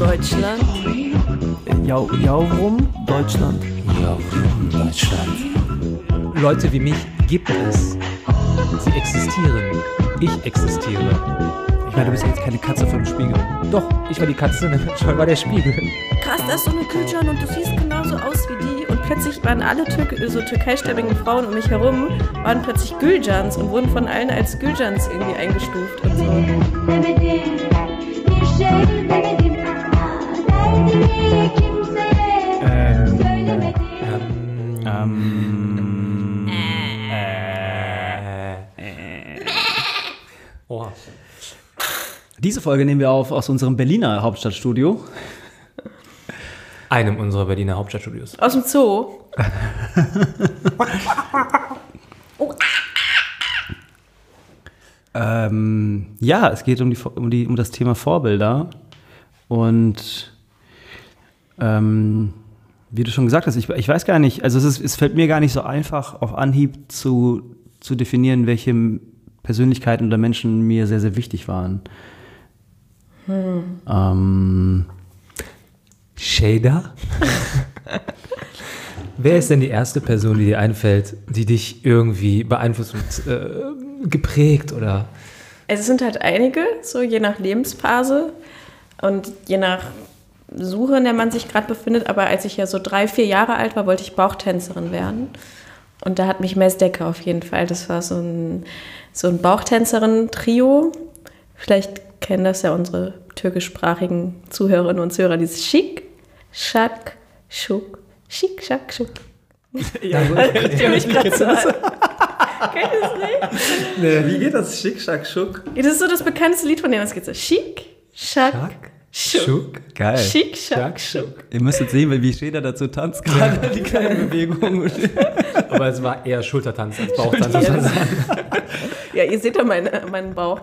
Deutschland. Jau, Jaurum, Deutschland. Jaurum, Deutschland. Leute wie mich gibt es. Sie existieren. Ich existiere. Ich meine, du bist ja jetzt keine Katze vom Spiegel. Doch, ich war die Katze, schon war der Spiegel. Krass, da ist so eine Gülcan und du siehst genauso aus wie die. Und plötzlich waren alle Türk so türkeistämmigen Frauen um mich herum, waren plötzlich Güljans und wurden von allen als Güljans irgendwie eingestuft und so. Diese Folge nehmen wir auf aus unserem Berliner Hauptstadtstudio. Einem unserer Berliner Hauptstadtstudios. Aus dem Zoo. Ähm, ja, es geht um, die, um, die, um das Thema Vorbilder. Und ähm, wie du schon gesagt hast, ich, ich weiß gar nicht, also es, ist, es fällt mir gar nicht so einfach auf Anhieb zu, zu definieren, welche Persönlichkeiten oder Menschen mir sehr, sehr wichtig waren. Ähm, Shader? Wer ist denn die erste Person, die dir einfällt, die dich irgendwie beeinflusst und äh, geprägt oder Es sind halt einige, so je nach Lebensphase und je nach Suche, in der man sich gerade befindet. Aber als ich ja so drei, vier Jahre alt war, wollte ich Bauchtänzerin werden. Und da hat mich Mesdecke auf jeden Fall. Das war so ein, so ein Bauchtänzerin-Trio. Vielleicht kennen das ja unsere türkischsprachigen Zuhörerinnen und Zuhörer. Dieses Schick, Schak, Schuk. Schick, Schak, Schuk. ja, Guckt ihr mich gerade so an? Kennt ihr das nicht? Wie geht das? Schick, Schack, Schuck. Das ist so das bekannteste Lied von denen. Es geht so Schick, Schak, Schuk. Schuck? Geil. Schick, Schak, Schuk. Ihr müsst jetzt sehen, wie Schäder dazu tanzt gerade, die kleine Bewegung. Aber es war eher Schultertanz als Bauchtanz. sagen. Ja, ihr seht ja meine, meinen Bauch.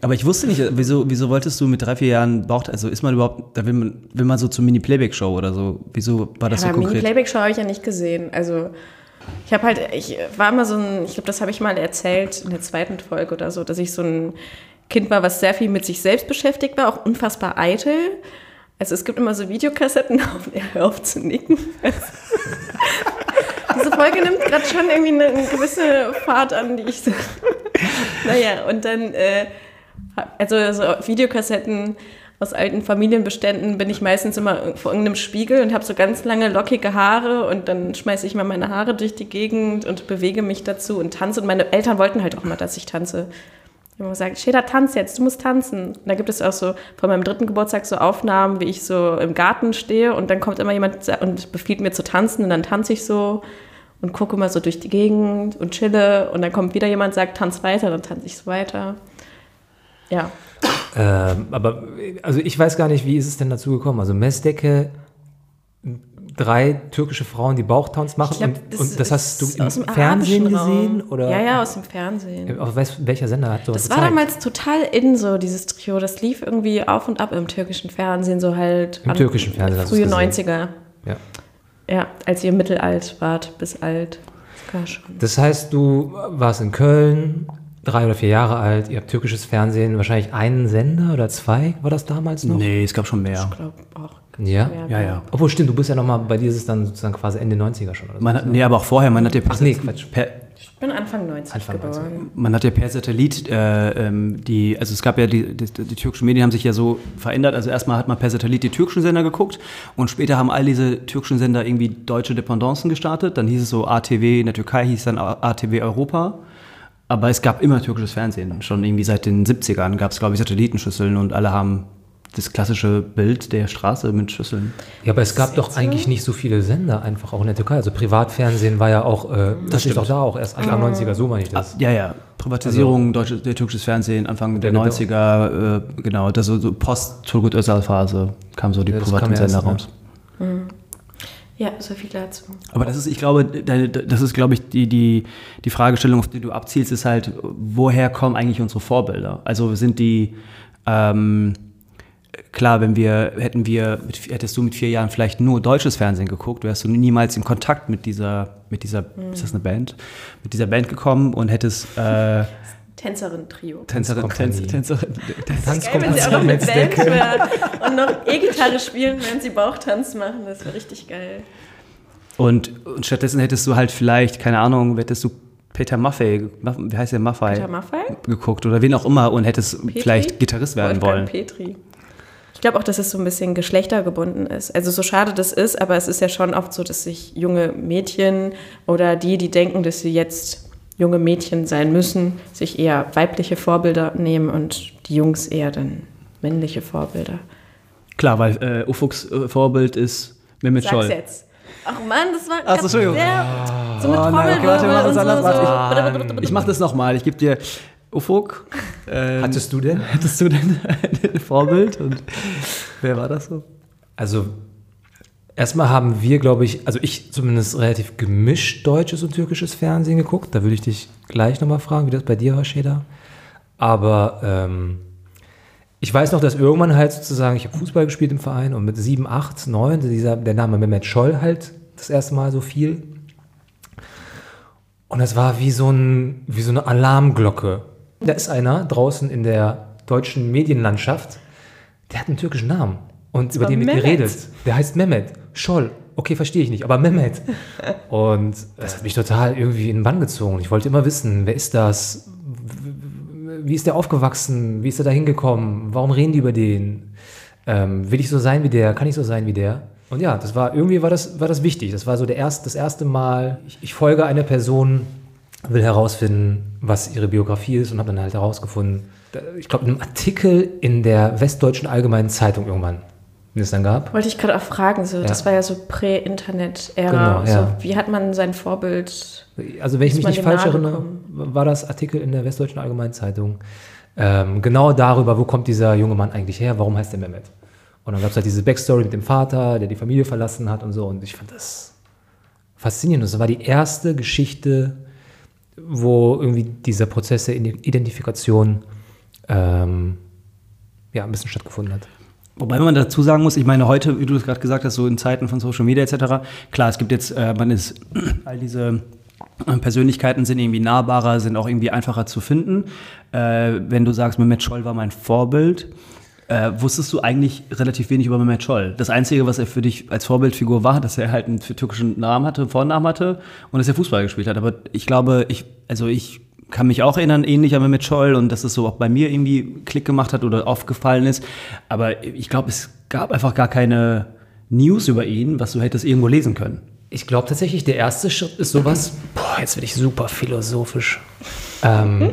Aber ich wusste nicht, wieso, wieso wolltest du mit drei, vier Jahren Bauch, also ist man überhaupt, da will man, will man so zur Mini-Playback-Show oder so, wieso war das Aber so konkret? Mini-Playback-Show habe ich ja nicht gesehen. Also ich habe halt, ich war immer so ein, ich glaube, das habe ich mal erzählt in der zweiten Folge oder so, dass ich so ein Kind war, was sehr viel mit sich selbst beschäftigt war, auch unfassbar eitel. Also es gibt immer so Videokassetten, auf, ja, hör auf zu nicken. Diese Folge nimmt gerade schon irgendwie eine, eine gewisse Fahrt an, die ich so. naja, und dann, äh, also so Videokassetten aus alten Familienbeständen bin ich meistens immer vor irgendeinem Spiegel und habe so ganz lange lockige Haare und dann schmeiße ich mal meine Haare durch die Gegend und bewege mich dazu und tanze. Und meine Eltern wollten halt auch mal, dass ich tanze. Die haben gesagt, Schäder, tanz jetzt, du musst tanzen. Und da gibt es auch so von meinem dritten Geburtstag so Aufnahmen, wie ich so im Garten stehe und dann kommt immer jemand und befiehlt mir zu tanzen und dann tanze ich so und gucke mal so durch die Gegend und chille und dann kommt wieder jemand, sagt, tanz weiter, dann tanze ich so weiter. Ja, Ähm, aber also ich weiß gar nicht, wie ist es denn dazu gekommen? Also Mesdecke, drei türkische Frauen, die Bauchtanz machen glaub, und, das und das hast du im aus dem Fernsehen gesehen? Oder? Ja, ja, aus dem Fernsehen. Auf weiß- welcher Sender hat sowas Das war gezeigt? damals total in so, dieses Trio. Das lief irgendwie auf und ab im türkischen Fernsehen, so halt. Im türkischen Fernsehen Frühe gesehen. 90er. Ja. Ja, als ihr mittelalt wart, bis alt. Sogar schon. Das heißt, du warst in Köln, drei oder vier Jahre alt, ihr habt türkisches Fernsehen, wahrscheinlich einen Sender oder zwei, war das damals noch? Nee, es gab schon mehr. Ich glaube auch. Ja? Ja, ja. Obwohl, stimmt, du bist ja nochmal, bei dir ist es dann sozusagen quasi Ende 90er schon. Oder so. Man hat, nee, aber auch vorher, man hat ja per, Ach nee, Quatsch. per, Ich bin Anfang 90 Anfang geboren. man hat ja per Satellit äh, ähm, die, also es gab ja die, die, die türkischen Medien haben sich ja so verändert. Also erstmal hat man per Satellit die türkischen Sender geguckt und später haben all diese türkischen Sender irgendwie deutsche Dependancen gestartet. Dann hieß es so ATW in der Türkei, hieß dann ATW Europa. Aber es gab immer türkisches Fernsehen. Schon irgendwie seit den 70ern gab es, glaube ich, Satellitenschüsseln und alle haben das klassische Bild der Straße mit Schüsseln. Ja, aber es gab doch jetzt so? eigentlich nicht so viele Sender einfach auch in der Türkei. Also Privatfernsehen war ja auch, äh, das ist stimmt. auch da auch erst Anfang 90er, so meine ich das. Ja, ja. Privatisierung, deutsche, der türkisches Fernsehen, Anfang der Ja, genau. 90er, äh, genau, das so, so Post-Turgut Özal-Phase kam so die Ja, das privaten ja Sender raus. Ja, so viel dazu. Aber das ist, ich glaube, deine- das ist, glaube ich, die, die, die Fragestellung, auf die du abzielst, ist halt, woher kommen eigentlich unsere Vorbilder? Also sind die, ähm, klar, wenn wir, hätten wir, mit, hättest du mit vier Jahren vielleicht nur deutsches Fernsehen geguckt, wärst du niemals in Kontakt mit dieser, mit dieser, ist das eine Band? Mit dieser Band gekommen und hättest, äh, Tänzerin-Trio. Tänzerin, Tanzkompanie. Tänzerin, Tänzerin. Geil, wenn sie auch noch mit Band und noch E-Gitarre spielen, während sie Bauchtanz machen. Das wäre richtig geil. Und, und stattdessen hättest du halt vielleicht, keine Ahnung, hättest du Peter Maffei, Maff- wie heißt der Maffei? Peter Maffei? geguckt oder wen auch immer und hättest Petri? vielleicht Gitarrist werden Wolfgang wollen. Petri. Ich glaube auch, dass es so ein bisschen geschlechtergebunden ist. Also so schade das ist, aber es ist ja schon oft so, dass sich junge Mädchen oder die, die denken, dass sie jetzt junge Mädchen sein müssen, sich eher weibliche Vorbilder nehmen und die Jungs eher dann männliche Vorbilder. Klar, weil äh, Ufuks äh, Vorbild ist Mehmet Sag's Scholl. jetzt. Ach Mann, das war Ach so, Entschuldigung. sehr, so mit Oh nein, okay, warte, wir und es so. anders, warte, so. Ich mach das nochmal. Ich gebe dir Ufuk. Ähm, Hattest du denn? hattest du denn ein Vorbild? Und wer war das so? Also, erstmal haben wir, glaube ich, also ich zumindest relativ gemischt deutsches und türkisches Fernsehen geguckt. Da würde ich dich gleich nochmal fragen, wie das bei dir war, Sheda. Aber ähm, ich weiß noch, dass irgendwann halt sozusagen, ich habe Fußball gespielt im Verein und mit 7, 8, 9, dieser, der Name Mehmet Scholl halt das erste Mal so viel. Und das war wie so, ein, wie so eine Alarmglocke. Da ist einer draußen in der deutschen Medienlandschaft, der hat einen türkischen Namen. Und über den wird Mehmet. geredet. Der heißt Mehmet. Scholl. Okay, verstehe ich nicht, aber Mehmet. Und das hat mich total irgendwie in den Bann gezogen. Ich wollte immer wissen, wer ist das? Wie ist der aufgewachsen? Wie ist er da hingekommen? Warum reden die über den? Ähm, will ich so sein wie der? Kann ich so sein wie der? Und ja, das war irgendwie war das, war das wichtig. Das war so der erst, das erste Mal, ich, ich folge einer Person, will herausfinden, was ihre Biografie ist und habe dann halt herausgefunden, ich glaube, in einem Artikel in der Westdeutschen Allgemeinen Zeitung irgendwann, den es dann gab. Wollte ich gerade auch fragen, so, das Ja. war ja so Prä-Internet-Ära. Genau, ja. so, wie hat man sein Vorbild? Also wenn ich mich nicht falsch erinnere, war das Artikel in der Westdeutschen Allgemeinen Zeitung ähm, genau darüber, wo kommt dieser junge Mann eigentlich her, warum heißt er Mehmet? Und dann gab es halt diese Backstory mit dem Vater, der die Familie verlassen hat und so. Und ich fand das faszinierend. Das war die erste Geschichte, wo irgendwie dieser Prozess der Identifikation ähm, ja, ein bisschen stattgefunden hat. Wobei man dazu sagen muss, ich meine, heute, wie du es gerade gesagt hast, so in Zeiten von Social Media etc., klar, es gibt jetzt, äh, man ist, all diese äh, Persönlichkeiten sind irgendwie nahbarer, sind auch irgendwie einfacher zu finden. Äh, wenn du sagst, Mehmet Scholl war mein Vorbild, äh, wusstest du eigentlich relativ wenig über Mehmet Scholl. Das Einzige, was er für dich als Vorbildfigur war, dass er halt einen türkischen Namen hatte, Vornamen hatte und dass er Fußball gespielt hat. Aber ich glaube, ich, also ich kann mich auch erinnern, ähnlich an Mehmet Scholl und dass es so auch bei mir irgendwie Klick gemacht hat oder aufgefallen ist. Aber ich glaube, es gab einfach gar keine News über ihn, was du hättest irgendwo lesen können. Ich glaube tatsächlich, der erste Schritt ist sowas, boah, jetzt werde ich super philosophisch. Ähm,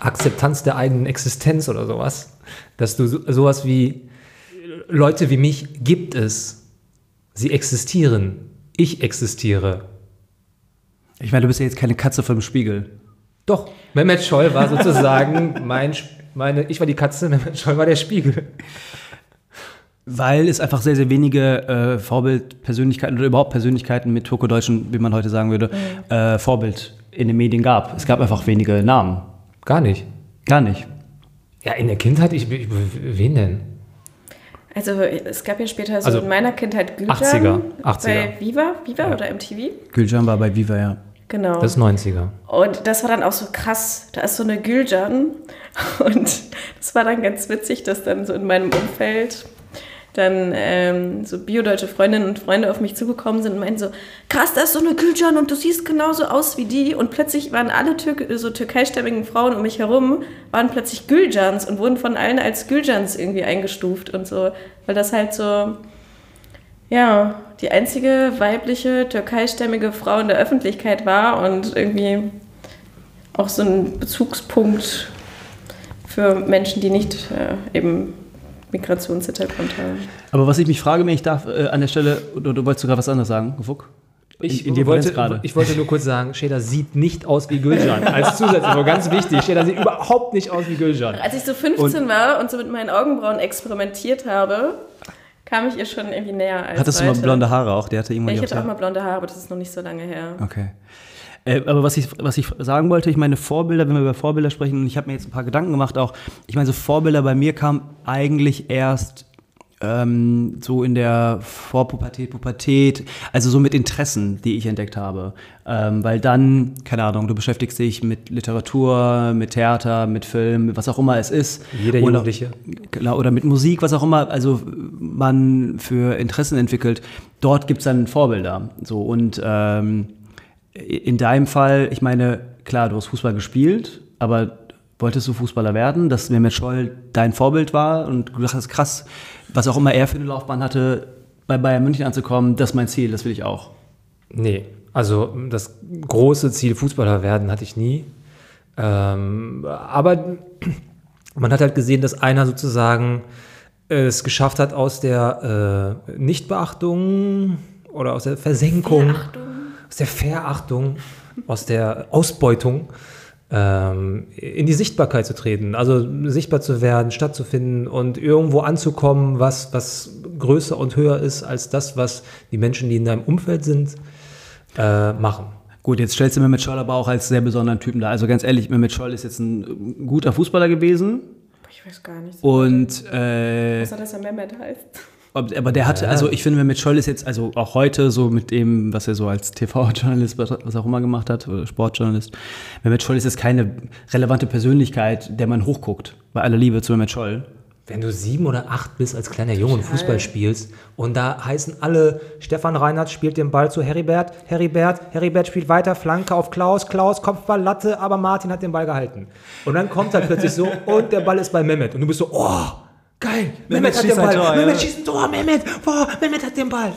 Akzeptanz der eigenen Existenz oder sowas. Dass du so, sowas wie Leute wie mich gibt es. Sie existieren. Ich existiere. Ich meine, du bist ja jetzt keine Katze vom Spiegel. Doch, Mehmet Scholl war sozusagen mein, meine, ich war die Katze, Mehmet Scholl war der Spiegel. Weil es einfach sehr, sehr wenige äh, Vorbildpersönlichkeiten oder überhaupt Persönlichkeiten mit Turko-Deutschen, wie man heute sagen würde, äh, Vorbild in den Medien gab. Es gab einfach wenige Namen. Gar nicht. Gar nicht. Ja, in der Kindheit, ich, ich wen denn? Also es gab ja später so Also, in meiner Kindheit Gülcan 80er, 80er. bei Viva, Viva oder MTV. Gülcan war bei Viva, ja. Genau. Das ist 90er. Und das war dann auch so krass. Da ist so eine Gülcan. Und das war dann ganz witzig, dass dann so in meinem Umfeld dann ähm, so biodeutsche Freundinnen und Freunde auf mich zugekommen sind und meinten so, krass, da ist so eine Gülcan und du siehst genauso aus wie die. Und plötzlich waren alle Türk so türkeistämmigen Frauen um mich herum, waren plötzlich Gülcans und wurden von allen als Gülcans irgendwie eingestuft und so. Weil das halt so, ja, die einzige weibliche türkeistämmige Frau in der Öffentlichkeit war und irgendwie auch so ein Bezugspunkt für Menschen, die nicht äh, eben Migrationshintergrund haben. Aber was ich mich frage, wenn ich darf, äh, an der Stelle, oder du wolltest sogar was anderes sagen, Fuck? Ich, in dir wollte, ich wollte nur kurz sagen, Sheda sieht nicht aus wie Gülcan. Als Zusatzinfo, ganz wichtig. Sheda sieht überhaupt nicht aus wie Gülcan. Als ich so 15 war und so mit meinen Augenbrauen experimentiert habe, kam ich ihr schon irgendwie näher als Hattest du heute. mal blonde Haare auch? Der hatte irgendwann Ja, ich hatte auch mal blonde Haare, aber das ist noch nicht so lange her. Okay. Äh, aber was ich, was ich sagen wollte, ich meine Vorbilder, wenn wir über Vorbilder sprechen, und ich habe mir jetzt ein paar Gedanken gemacht auch, ich meine, so Vorbilder bei mir kamen eigentlich erst ähm, so in der Vorpubertät, Pubertät, also so mit Interessen, die ich entdeckt habe. Ähm, weil dann, keine Ahnung, du beschäftigst dich mit Literatur, mit Theater, mit Film, was auch immer es ist. Jeder Oder- Jugendliche. Genau, oder mit Musik, was auch immer, also man für Interessen entwickelt, dort gibt es dann Vorbilder. So, und ähm, in deinem Fall, ich meine, klar, du hast Fußball gespielt, aber wolltest du Fußballer werden, dass Mehmet Scholl dein Vorbild war und du dachtest, krass, was auch immer er für eine Laufbahn hatte, bei Bayern München anzukommen, das ist mein Ziel, das will ich auch. Nee, also das große Ziel Fußballer werden hatte ich nie. Ähm, aber man hat halt gesehen, dass einer sozusagen es geschafft hat, aus der äh, Nichtbeachtung oder aus der Versenkung, aus der Verachtung, aus der Ausbeutung ähm, in die Sichtbarkeit zu treten. Also sichtbar zu werden, stattzufinden und irgendwo anzukommen, was, was größer und höher ist als das, was die Menschen, die in deinem Umfeld sind, äh, machen. Gut, jetzt stellst du Mehmet Scholl aber auch als sehr besonderen Typen dar. Also ganz ehrlich, Mehmet Scholl ist jetzt ein guter Fußballer gewesen Ich weiß gar nicht. und äh, Außer, dass er Mehmet heißt. Aber der hatte, also ich finde, Mehmet Scholl ist jetzt, also auch heute so mit dem, was er so als TV-Journalist, was auch immer gemacht hat, oder Sportjournalist, Mehmet Scholl ist jetzt keine relevante Persönlichkeit, der man hochguckt. Bei aller Liebe zu Mehmet Scholl. Wenn du sieben oder acht bist als kleiner Junge und Fußball spielst und da heißen alle, Stefan Reinhardt spielt den Ball zu Heribert, Heribert, Heribert spielt weiter, Flanke auf Klaus, Klaus, Kopfball, Latte, aber Martin hat den Ball gehalten. Und dann kommt halt plötzlich so, und der Ball ist bei Mehmet. Und du bist so, oh, geil, Mehmet, hat den Ball, Tor, ja. Mehmet schießt ein Tor, Mehmet, boah, Mehmet hat den Ball.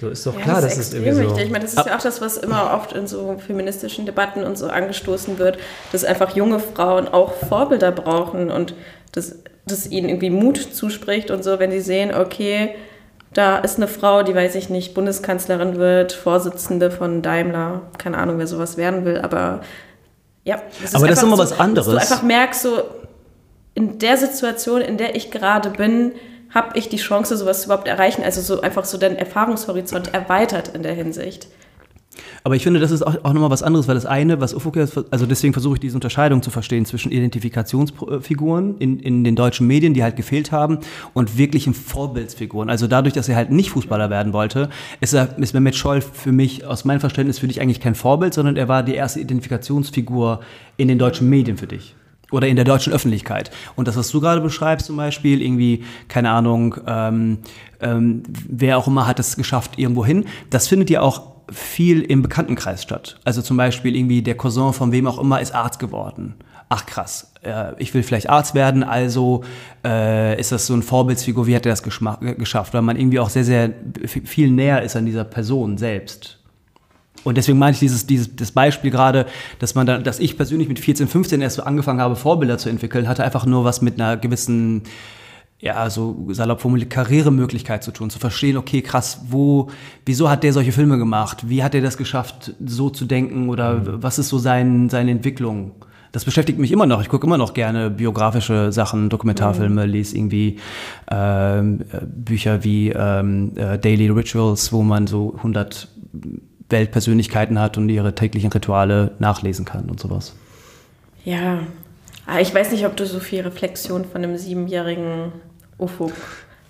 So ist doch klar, das dass ist es extrem irgendwie so... wichtig. Ich meine, das ist ja auch das, was immer oft in so feministischen Debatten und so angestoßen wird, dass einfach junge Frauen auch Vorbilder brauchen und dass, dass ihnen irgendwie Mut zuspricht und so, wenn sie sehen, okay, da ist eine Frau, die, weiß ich nicht, Bundeskanzlerin wird, Vorsitzende von Daimler, keine Ahnung, wer sowas werden will, aber ja. Das Aber das ist immer so, was anderes. Dass du einfach merkst, so in der Situation, in der ich gerade bin, habe ich die Chance, sowas überhaupt erreichen. Also so einfach so dein Erfahrungshorizont erweitert in der Hinsicht. Aber ich finde, das ist auch, auch nochmal was anderes, weil das eine, was Ufuk also deswegen versuche ich diese Unterscheidung zu verstehen zwischen Identifikationsfiguren in, in den deutschen Medien, die halt gefehlt haben, und wirklichen Vorbildsfiguren. Also dadurch, dass er halt nicht Fußballer werden wollte, ist, er, ist Mehmet Scholl für mich, aus meinem Verständnis, für dich eigentlich kein Vorbild, sondern er war die erste Identifikationsfigur in den deutschen Medien für dich. Oder in der deutschen Öffentlichkeit. Und das, was du gerade beschreibst, zum Beispiel, irgendwie, keine Ahnung, ähm, ähm, wer auch immer hat es geschafft, irgendwo hin, das findet ja auch viel im Bekanntenkreis statt. Also zum Beispiel irgendwie der Cousin von wem auch immer ist Arzt geworden. Ach krass, äh, ich will vielleicht Arzt werden, also äh, ist das so ein Vorbildsfigur, wie hat er das äh, geschafft? Weil man irgendwie auch sehr, sehr viel näher ist an dieser Person selbst. Und deswegen meine ich dieses, dieses das Beispiel gerade, dass man da, dass ich persönlich mit 14, 15 erst so angefangen habe, Vorbilder zu entwickeln, hatte einfach nur was mit einer gewissen, ja, so salopp formuliert, Karrieremöglichkeit zu tun, zu verstehen, okay, krass, wo, wieso hat der solche Filme gemacht? Wie hat er das geschafft, so zu denken oder was ist so sein, seine Entwicklung? Das beschäftigt mich immer noch. Ich gucke immer noch gerne biografische Sachen, Dokumentarfilme, lese irgendwie ähm, äh, Bücher wie ähm, äh, Daily Rituals, wo man so 100 Weltpersönlichkeiten hat und ihre täglichen Rituale nachlesen kann und sowas. Ja, aber ich weiß nicht, ob du so viel Reflexion von einem siebenjährigen Ufuk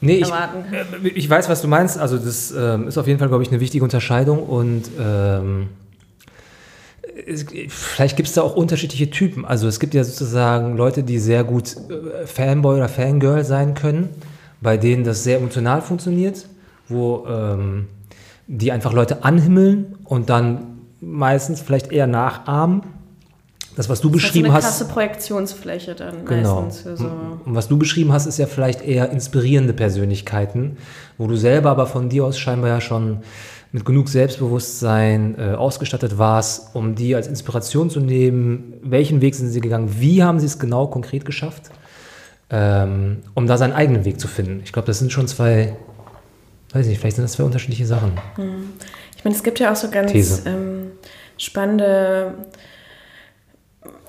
Nee, ich, erwarten kannst. äh, ich weiß, was du meinst. Also das ähm, ist auf jeden Fall, glaube ich, eine wichtige Unterscheidung und ähm, es, vielleicht gibt es da auch unterschiedliche Typen. Also es gibt ja sozusagen Leute, die sehr gut äh, Fanboy oder Fangirl sein können, bei denen das sehr emotional funktioniert, wo ähm, die einfach Leute anhimmeln und dann meistens vielleicht eher nachahmen. Das, was du Das ist beschrieben eine hast. krasse Projektionsfläche dann Genau. meistens so. Und was du beschrieben hast, ist ja vielleicht eher inspirierende Persönlichkeiten, wo du selber aber von dir aus scheinbar ja schon mit genug Selbstbewusstsein äh, ausgestattet warst, um die als Inspiration zu nehmen. Welchen Weg sind sie gegangen? Wie haben sie es genau konkret geschafft? Ähm, um da seinen eigenen Weg zu finden. Ich glaube, das sind schon zwei, weiß nicht, vielleicht sind das zwei unterschiedliche Sachen. Ich meine, es gibt ja auch so ganz ähm, spannende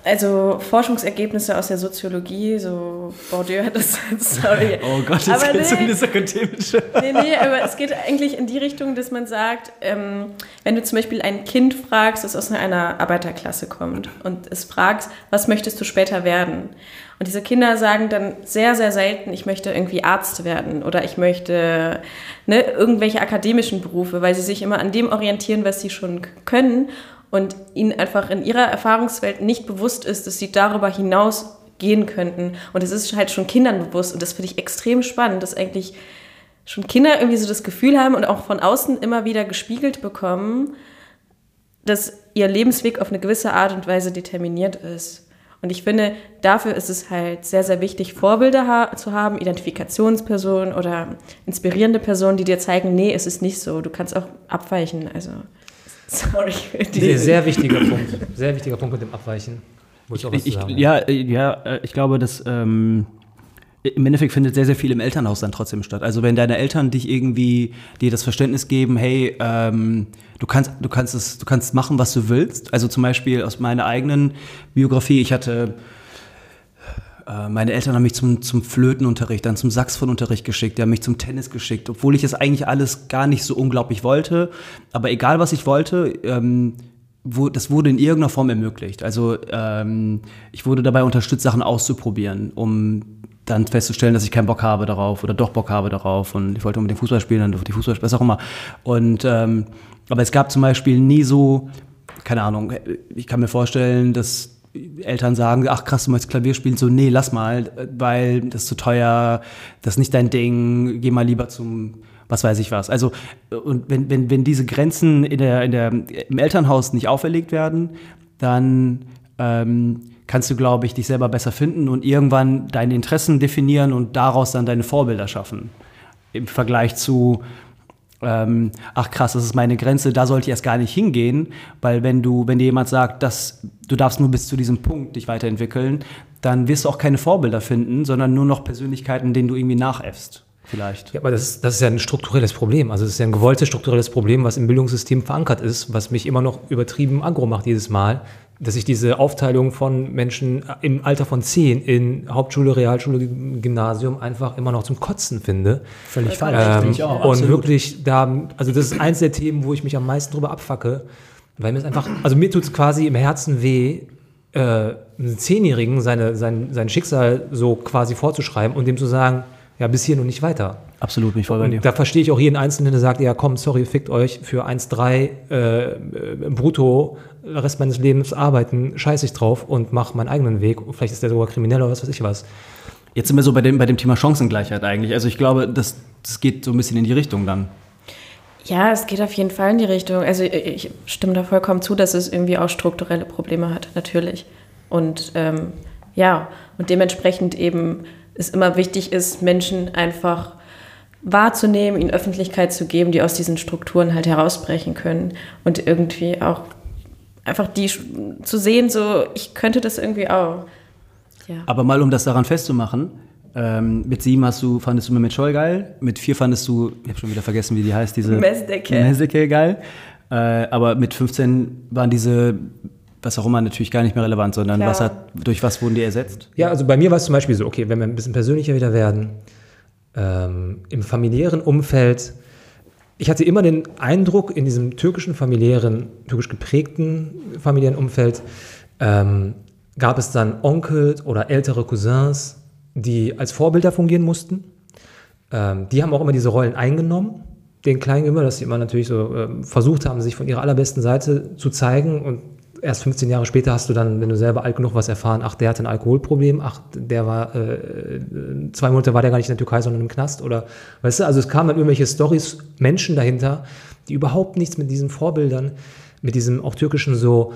also Forschungsergebnisse aus der Soziologie, so Bourdieu hat das, sorry. Oh Gott, Aber geht's nee. um das Akademische. Nee, nee, aber es geht eigentlich in die Richtung, dass man sagt, ähm, wenn du zum Beispiel ein Kind fragst, das aus einer Arbeiterklasse kommt und es fragst, was möchtest du später werden? Und diese Kinder sagen dann sehr, sehr selten, ich möchte irgendwie Arzt werden oder ich möchte ne, irgendwelche akademischen Berufe, weil sie sich immer an dem orientieren, was sie schon können und ihnen einfach in ihrer Erfahrungswelt nicht bewusst ist, dass sie darüber hinaus gehen könnten. Und es ist halt schon Kindern bewusst und das finde ich extrem spannend, dass eigentlich schon Kinder irgendwie so das Gefühl haben und auch von außen immer wieder gespiegelt bekommen, dass ihr Lebensweg auf eine gewisse Art und Weise determiniert ist. Und ich finde, dafür ist es halt sehr, sehr wichtig, Vorbilder ha zu haben, Identifikationspersonen oder inspirierende Personen, die dir zeigen, nee, es ist nicht so, du kannst auch abweichen. Also, sorry für die. Nee, sehr wichtiger Punkt. Sehr wichtiger Punkt mit dem Abweichen. Muss ich auch was zu Ich, sagen. ja, äh, ja, äh, ich glaube, dass ähm, im Endeffekt findet sehr, sehr viel im Elternhaus dann trotzdem statt. Also wenn deine Eltern dich irgendwie dir das Verständnis geben, hey, ähm, du kannst, du kannst es, du kannst machen, was du willst. Also zum Beispiel aus meiner eigenen Biografie, ich hatte meine Eltern haben mich zum, zum Flötenunterricht, dann zum Saxophonunterricht geschickt, die haben mich zum Tennis geschickt, obwohl ich es eigentlich alles gar nicht so unglaublich wollte. Aber egal, was ich wollte, ähm, wo, das wurde in irgendeiner Form ermöglicht. Also ähm, ich wurde dabei unterstützt, Sachen auszuprobieren, um dann festzustellen, dass ich keinen Bock habe darauf oder doch Bock habe darauf. Und ich wollte unbedingt Fußball spielen, dann durfte ich Fußball spielen, was auch immer. Und ähm, aber es gab zum Beispiel nie so, keine Ahnung, ich kann mir vorstellen, dass Eltern sagen, ach krass, du möchtest Klavier spielen, so nee, lass mal, weil das ist zu teuer, das ist nicht dein Ding, geh mal lieber zum was weiß ich was. Also und wenn, wenn, wenn diese Grenzen in der, in der, im Elternhaus nicht auferlegt werden, dann ähm, kannst du, glaube ich, dich selber besser finden und irgendwann deine Interessen definieren und daraus dann deine Vorbilder schaffen. Im Vergleich zu, ähm, ach krass, das ist meine Grenze, da sollte ich erst gar nicht hingehen, weil wenn du, wenn dir jemand sagt, dass du darfst nur bis zu diesem Punkt dich weiterentwickeln, dann wirst du auch keine Vorbilder finden, sondern nur noch Persönlichkeiten, denen du irgendwie nachäffst. Vielleicht. Ja, aber das ist, das ist ja ein strukturelles Problem. Also es ist ja ein gewolltes strukturelles Problem, was im Bildungssystem verankert ist, was mich immer noch übertrieben aggro macht jedes Mal, dass ich diese Aufteilung von Menschen im Alter von 10 in Hauptschule, Realschule, Gymnasium einfach immer noch zum Kotzen finde. Völlig falsch. Ähm, Finde ich auch, und absolut. wirklich da, also das ist eins der Themen, wo ich mich am meisten drüber abfacke, weil mir es einfach, also mir tut es quasi im Herzen weh, äh, einem Zehnjährigen seine, sein, sein Schicksal so quasi vorzuschreiben und dem zu sagen, ja, bis hier und nicht weiter. Absolut, bin ich voll bei dir. Da verstehe ich auch jeden Einzelnen, der sagt, ja komm, sorry, fickt euch für 1,3 äh, brutto Rest meines Lebens arbeiten, scheiße ich drauf und mach meinen eigenen Weg. Vielleicht ist der sogar kriminell oder was weiß ich was. Jetzt sind wir so bei dem, bei dem Thema Chancengleichheit eigentlich. Also ich glaube, das, das geht so ein bisschen in die Richtung dann. Ja, es geht auf jeden Fall in die Richtung. Also ich stimme da vollkommen zu, dass es irgendwie auch strukturelle Probleme hat, natürlich. Und ähm, ja, und dementsprechend eben es immer wichtig ist, Menschen einfach wahrzunehmen, ihnen Öffentlichkeit zu geben, die aus diesen Strukturen halt herausbrechen können und irgendwie auch einfach die zu sehen, so ich könnte das irgendwie auch. Ja. Aber mal um das daran festzumachen, ähm, mit sieben hast du, fandest du Mehmet Scholl geil, mit vier fandest du, ich habe schon wieder vergessen, wie die heißt, diese Mesdeke. Mesdeke geil. Äh, aber mit 15 waren diese, was auch immer, natürlich gar nicht mehr relevant, sondern was hat, durch was wurden die ersetzt? Ja, also bei mir war es zum Beispiel so, okay, wenn wir ein bisschen persönlicher wieder werden, ähm, im familiären Umfeld, ich hatte immer den Eindruck, in diesem türkischen familiären, türkisch geprägten familiären Umfeld, ähm, gab es dann Onkel oder ältere Cousins, die als Vorbilder fungieren mussten. Ähm, die haben auch immer diese Rollen eingenommen, den Kleinen immer, dass sie immer natürlich so ähm, versucht haben, sich von ihrer allerbesten Seite zu zeigen und erst 15 Jahre später hast du dann, wenn du selber alt genug was erfahren, ach, der hatte ein Alkoholproblem, ach, der war, äh, zwei Monate war der gar nicht in der Türkei, sondern im Knast oder, weißt du, also es kamen dann irgendwelche Stories, Menschen dahinter, die überhaupt nichts mit diesen Vorbildern, mit diesem auch türkischen so,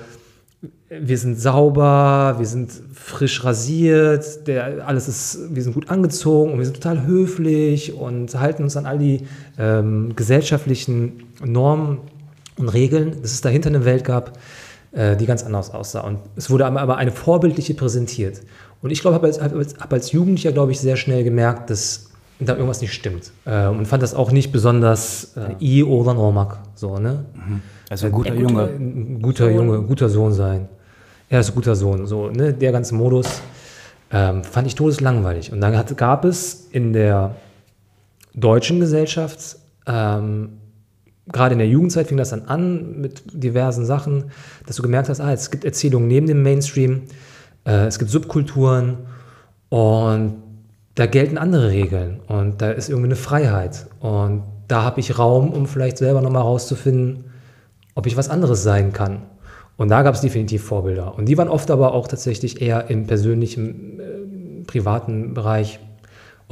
wir sind sauber, wir sind frisch rasiert, der, alles ist, wir sind gut angezogen und wir sind total höflich und halten uns an all die ähm, gesellschaftlichen Normen und Regeln, dass es dahinter eine Welt gab, äh, die ganz anders aussah. Und es wurde aber eine vorbildliche präsentiert. Und ich glaube, habe als, hab als, hab als Jugendlicher, glaube ich, sehr schnell gemerkt, dass da irgendwas nicht stimmt. Äh, und fand das auch nicht besonders äh, i oder normak. So, ne? Also ein guter Ja, gut, Junge. Ein guter Junge, guter Sohn sein. er ist ein guter Sohn, so, ne, der ganze Modus, ähm, fand ich todeslangweilig. Und dann hat, gab es in der deutschen Gesellschaft, ähm, gerade in der Jugendzeit fing das dann an mit diversen Sachen, dass du gemerkt hast, ah, es gibt Erzählungen neben dem Mainstream, äh, es gibt Subkulturen und da gelten andere Regeln und da ist irgendwie eine Freiheit. Und da habe ich Raum, um vielleicht selber nochmal rauszufinden, ob ich was anderes sein kann. Und da gab es definitiv Vorbilder. Und die waren oft aber auch tatsächlich eher im persönlichen, äh, privaten Bereich.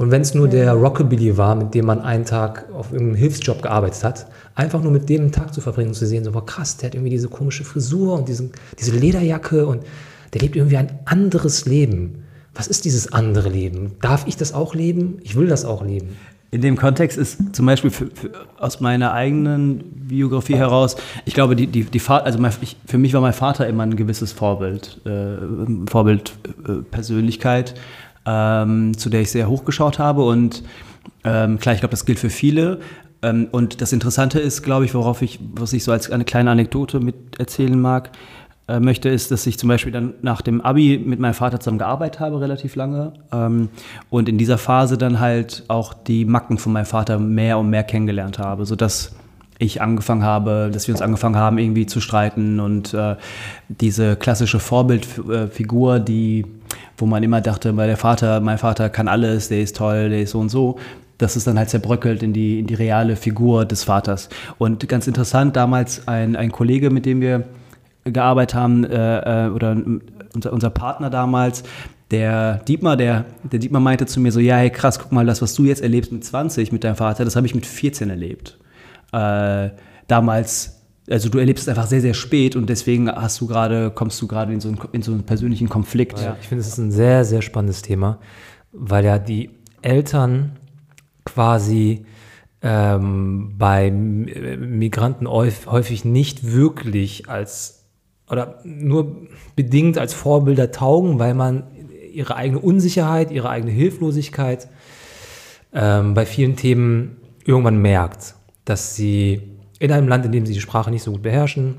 Und wenn es nur der Rockabilly war, mit dem man einen Tag auf irgendeinem Hilfsjob gearbeitet hat, einfach nur mit dem einen Tag zu verbringen und zu sehen, so, boah, krass, der hat irgendwie diese komische Frisur und diesen, diese Lederjacke und der lebt irgendwie ein anderes Leben. Was ist dieses andere Leben? Darf ich das auch leben? Ich will das auch leben. In dem Kontext ist zum Beispiel für, für, aus meiner eigenen Biografie heraus, ich glaube, die, die, die Vater, also mein, ich, für mich war mein Vater immer ein gewisses Vorbild, äh, Vorbild äh, Persönlichkeit, ähm, zu der ich sehr hochgeschaut habe. Und ähm, klar, ich glaube, das gilt für viele. Ähm, und das Interessante ist, glaube ich, worauf ich, was ich so als eine kleine Anekdote mit erzählen mag, äh, möchte, ist, dass ich zum Beispiel dann nach dem Abi mit meinem Vater zusammen gearbeitet habe, relativ lange. Ähm, und in dieser Phase dann halt auch die Macken von meinem Vater mehr und mehr kennengelernt habe, sodass ich angefangen habe, dass wir uns angefangen haben, irgendwie zu streiten und äh, diese klassische Vorbildfigur, die, wo man immer dachte, weil der Vater, mein Vater kann alles, der ist toll, der ist so und so, das ist dann halt zerbröckelt in die, in die reale Figur des Vaters. Und ganz interessant, damals ein, ein Kollege, mit dem wir gearbeitet haben, äh, äh, oder unser, unser Partner damals, der Dietmar, der, der Dietmar meinte zu mir so, ja, hey, krass, guck mal, das, was du jetzt erlebst mit 20 mit deinem Vater, das habe ich mit 14 erlebt. Äh, damals, also du erlebst es einfach sehr, sehr spät und deswegen hast du gerade, kommst du gerade in so einen, in so einen persönlichen Konflikt. Ja, ich finde, es ist ein sehr, sehr spannendes Thema, weil ja die Eltern quasi ähm, bei Migranten häuf- häufig nicht wirklich als oder nur bedingt als Vorbilder taugen, weil man ihre eigene Unsicherheit, ihre eigene Hilflosigkeit ähm, bei vielen Themen irgendwann merkt, dass sie in einem Land, in dem sie die Sprache nicht so gut beherrschen,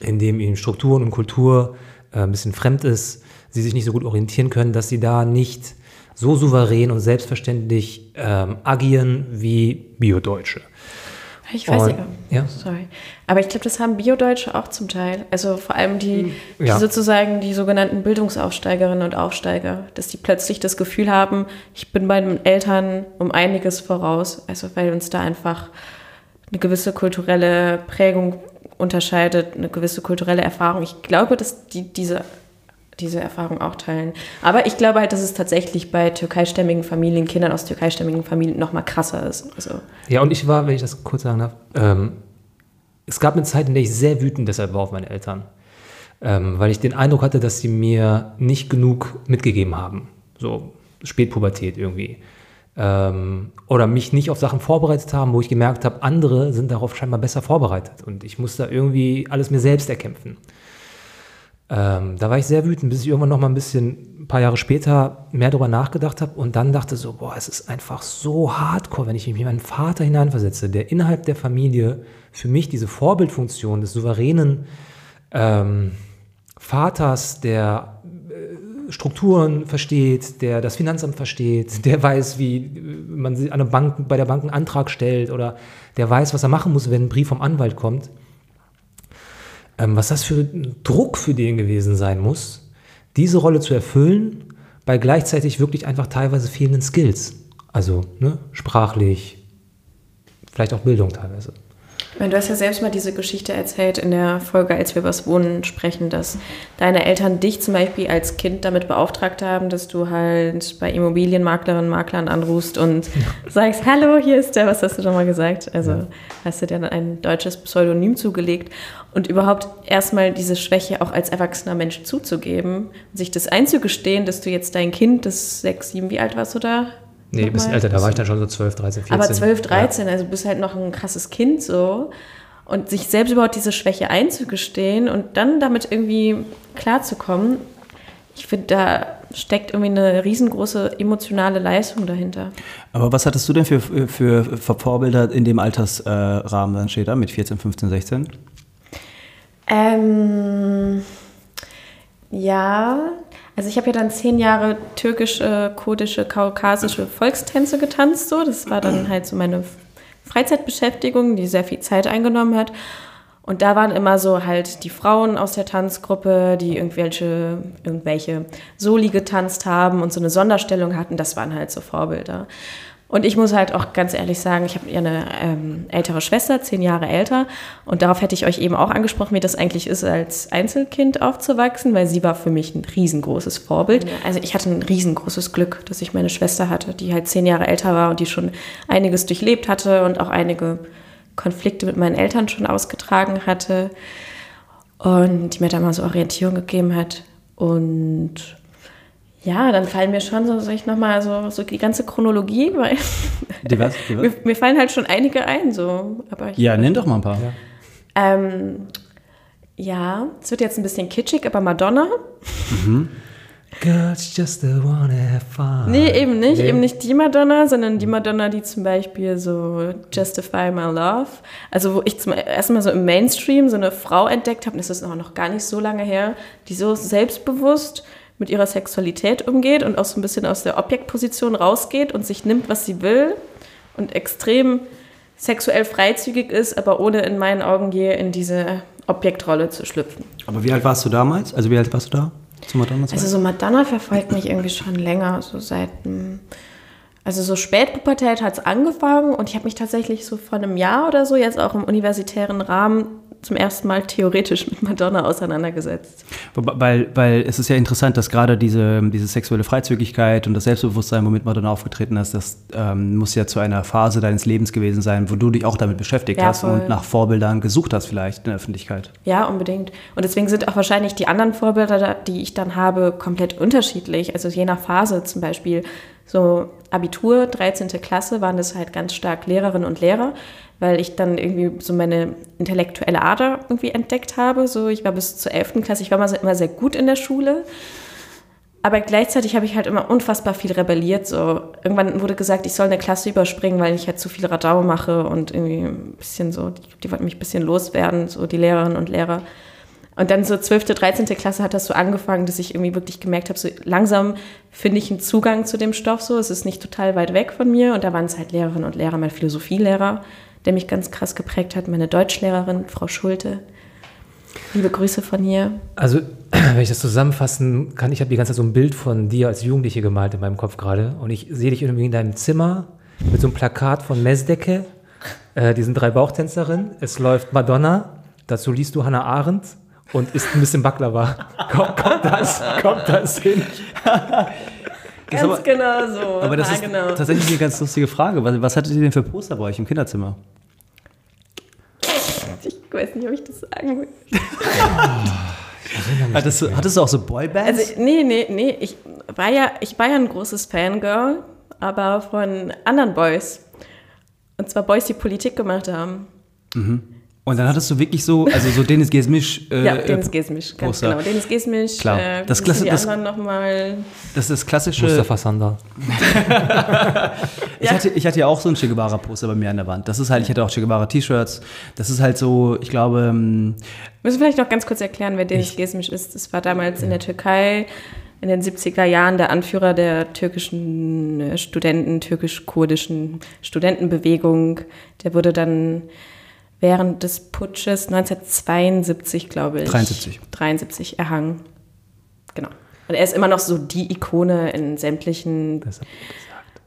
in dem ihnen Strukturen und Kultur äh, ein bisschen fremd ist, sie sich nicht so gut orientieren können, dass sie da nicht so souverän und selbstverständlich ähm, agieren wie Biodeutsche. Ich weiß Und- nicht. ja. Sorry. Aber ich glaube, das haben Biodeutsche auch zum Teil. Also vor allem die, Ja. die sozusagen die sogenannten Bildungsaufsteigerinnen und Aufsteiger, dass die plötzlich das Gefühl haben, ich bin meinen Eltern um einiges voraus. Also weil uns da einfach eine gewisse kulturelle Prägung unterscheidet, eine gewisse kulturelle Erfahrung. Ich glaube, dass die diese diese Erfahrung auch teilen. Aber ich glaube halt, dass es tatsächlich bei türkeistämmigen Familien, Kindern aus türkeistämmigen Familien noch mal krasser ist. Also Ja, und ich war, wenn ich das kurz sagen darf, ähm, es gab eine Zeit, in der ich sehr wütend deshalb war auf meine Eltern. Ähm, weil ich den Eindruck hatte, dass sie mir nicht genug mitgegeben haben. So Spätpubertät irgendwie. Ähm, oder mich nicht auf Sachen vorbereitet haben, wo ich gemerkt habe, andere sind darauf scheinbar besser vorbereitet. Und ich muss da irgendwie alles mir selbst erkämpfen. Ähm, da war ich sehr wütend, bis ich irgendwann noch mal ein bisschen, ein paar Jahre später, mehr darüber nachgedacht habe und dann dachte so, boah, es ist einfach so hardcore, wenn ich mich in meinen Vater hineinversetze, der innerhalb der Familie für mich diese Vorbildfunktion des souveränen ähm, Vaters, der Strukturen versteht, der das Finanzamt versteht, der weiß, wie äh, man an der Bank, bei der Bank einen Antrag stellt oder der weiß, was er machen muss, wenn ein Brief vom Anwalt kommt ähm, was das für ein Druck für den gewesen sein muss, diese Rolle zu erfüllen, bei gleichzeitig wirklich einfach teilweise fehlenden Skills. Also ne, sprachlich, vielleicht auch Bildung teilweise. Du hast ja selbst mal diese Geschichte erzählt in der Folge, als wir über das Wohnen sprechen, dass deine Eltern dich zum Beispiel als Kind damit beauftragt haben, dass du halt bei Immobilienmaklerinnen, Maklern anrufst und sagst, hallo, hier ist der, was hast du schon mal gesagt? Also hast du dir dann ein deutsches Pseudonym zugelegt und überhaupt erstmal diese Schwäche auch als erwachsener Mensch zuzugeben und sich das einzugestehen, dass du jetzt dein Kind, das sechs, sieben, wie alt warst du da? Nee, ein bisschen älter, da war ich dann schon so 12, 13, 14. Aber 12, 13, also du bist halt noch ein krasses Kind so. Und sich selbst überhaupt diese Schwäche einzugestehen und dann damit irgendwie klarzukommen, ich finde, da steckt irgendwie eine riesengroße emotionale Leistung dahinter. Aber was hattest du denn für, für, für Vorbilder in dem Altersrahmen dann steht da mit 14, 15, 16? Ähm, Ja, also ich habe ja dann zehn Jahre türkische, kurdische, kaukasische Volkstänze getanzt. So. Das war dann halt so meine Freizeitbeschäftigung, die sehr viel Zeit eingenommen hat. Und da waren immer so halt die Frauen aus der Tanzgruppe, die irgendwelche, irgendwelche Soli getanzt haben und so eine Sonderstellung hatten. Das waren halt so Vorbilder. Und ich muss halt auch ganz ehrlich sagen, ich habe ja eine ähm, ältere Schwester, zehn Jahre älter. Und darauf hätte ich euch eben auch angesprochen, wie das eigentlich ist, als Einzelkind aufzuwachsen, weil sie war für mich ein riesengroßes Vorbild. Also ich hatte ein riesengroßes Glück, dass ich meine Schwester hatte, die halt zehn Jahre älter war und die schon einiges durchlebt hatte und auch einige Konflikte mit meinen Eltern schon ausgetragen hatte. Und die mir da mal so Orientierung gegeben hat. Und ja, dann fallen mir schon so, soll ich nochmal so, so die ganze Chronologie, weil Die was? Die was? mir, mir fallen halt schon einige ein, so. Aber ich, Ja, nenn doch mal ein paar. Ähm, ja, es wird jetzt ein bisschen kitschig, aber Madonna? Girls just wanna have fun. Nee, eben nicht. Nee. Eben nicht die Madonna, sondern die Madonna, die zum Beispiel so Justify My Love, also wo ich zum ersten Mal so im Mainstream so eine Frau entdeckt habe, und das ist auch noch gar nicht so lange her, die so selbstbewusst mit ihrer Sexualität umgeht und auch so ein bisschen aus der Objektposition rausgeht und sich nimmt, was sie will und extrem sexuell freizügig ist, aber ohne in meinen Augen je in diese Objektrolle zu schlüpfen. Aber wie alt warst du damals? Also wie alt warst du da? Zu Madonna? Also so Madonna verfolgt mich irgendwie schon länger, so seit also so Spätpubertät hat es angefangen und ich habe mich tatsächlich so vor einem Jahr oder so jetzt auch im universitären Rahmen zum ersten Mal theoretisch mit Madonna auseinandergesetzt. Weil, weil es ist ja interessant, dass gerade diese, diese sexuelle Freizügigkeit und das Selbstbewusstsein, womit Madonna aufgetreten ist, das ähm, muss ja zu einer Phase deines Lebens gewesen sein, wo du dich auch damit beschäftigt Ja, hast voll. und nach Vorbildern gesucht hast vielleicht in der Öffentlichkeit. Ja, unbedingt. Und deswegen sind auch wahrscheinlich die anderen Vorbilder, die ich dann habe, komplett unterschiedlich. Also je nach Phase zum Beispiel. So Abitur, 13. Klasse waren das halt ganz stark Lehrerinnen und Lehrer, weil ich dann irgendwie so meine intellektuelle Ader irgendwie entdeckt habe. So, ich war bis zur 11. Klasse, ich war immer sehr gut in der Schule. Aber gleichzeitig habe ich halt immer unfassbar viel rebelliert. So. Irgendwann wurde gesagt, ich soll eine Klasse überspringen, weil ich halt zu viel Radau mache und irgendwie ein bisschen so, die, die wollten mich ein bisschen loswerden, so die Lehrerinnen und Lehrer. Und dann so 12., 13. Klasse hat das so angefangen, dass ich irgendwie wirklich gemerkt habe, so langsam finde ich einen Zugang zu dem Stoff so. Es ist nicht total weit weg von mir. Und da waren es halt Lehrerinnen und Lehrer, mein Philosophielehrer, der mich ganz krass geprägt hat, meine Deutschlehrerin, Frau Schulte. Liebe Grüße von hier. Also, wenn ich das zusammenfassen kann, ich habe die ganze Zeit so ein Bild von dir als Jugendliche gemalt in meinem Kopf gerade. Und ich sehe dich irgendwie in deinem Zimmer mit so einem Plakat von Mesdecke, äh, diesen drei Bauchtänzerinnen. Es läuft Madonna, dazu liest du Hannah Arendt und isst ein bisschen Baklava. Kommt, kommt, das, kommt das hin? Ganz aber- genau so. Aber das Ja, ist genau. tatsächlich eine ganz lustige Frage. Was, was hattet ihr denn für Poster bei euch im Kinderzimmer? Ich weiß nicht, ob ich das sagen will. Hattest du, hattest du auch so Boybands? Also, nee, nee, nee. Ich war ja, ich war ja ein großes Fangirl, aber von anderen Boys. Und zwar Boys, die Politik gemacht haben. Und dann hattest du wirklich so, also so Dennis Gesmisch. Äh, ja, Dennis äh, Gesmisch, ganz Poster. genau. Dennis Gesmisch. Klar. Äh, Das Klasse- die das- anderen nochmal. Das ist das klassische. Mustafa Sandal. Ich, Ja. hatte, ich hatte ja auch so ein Che Guevara-Poster bei mir an der Wand. Das ist halt, ich hatte auch Che Guevara-T-Shirts. Das ist halt so, ich glaube, ähm, Müssen wir vielleicht noch ganz kurz erklären, wer Dennis Gesmisch ist. Das war damals in der Türkei in den 70er Jahren der Anführer der türkischen äh, Studenten, türkisch-kurdischen Studentenbewegung. Der wurde dann während des Putsches 1972, glaube ich. 73. 73 erhangen. Genau. Und er ist immer noch so die Ikone in sämtlichen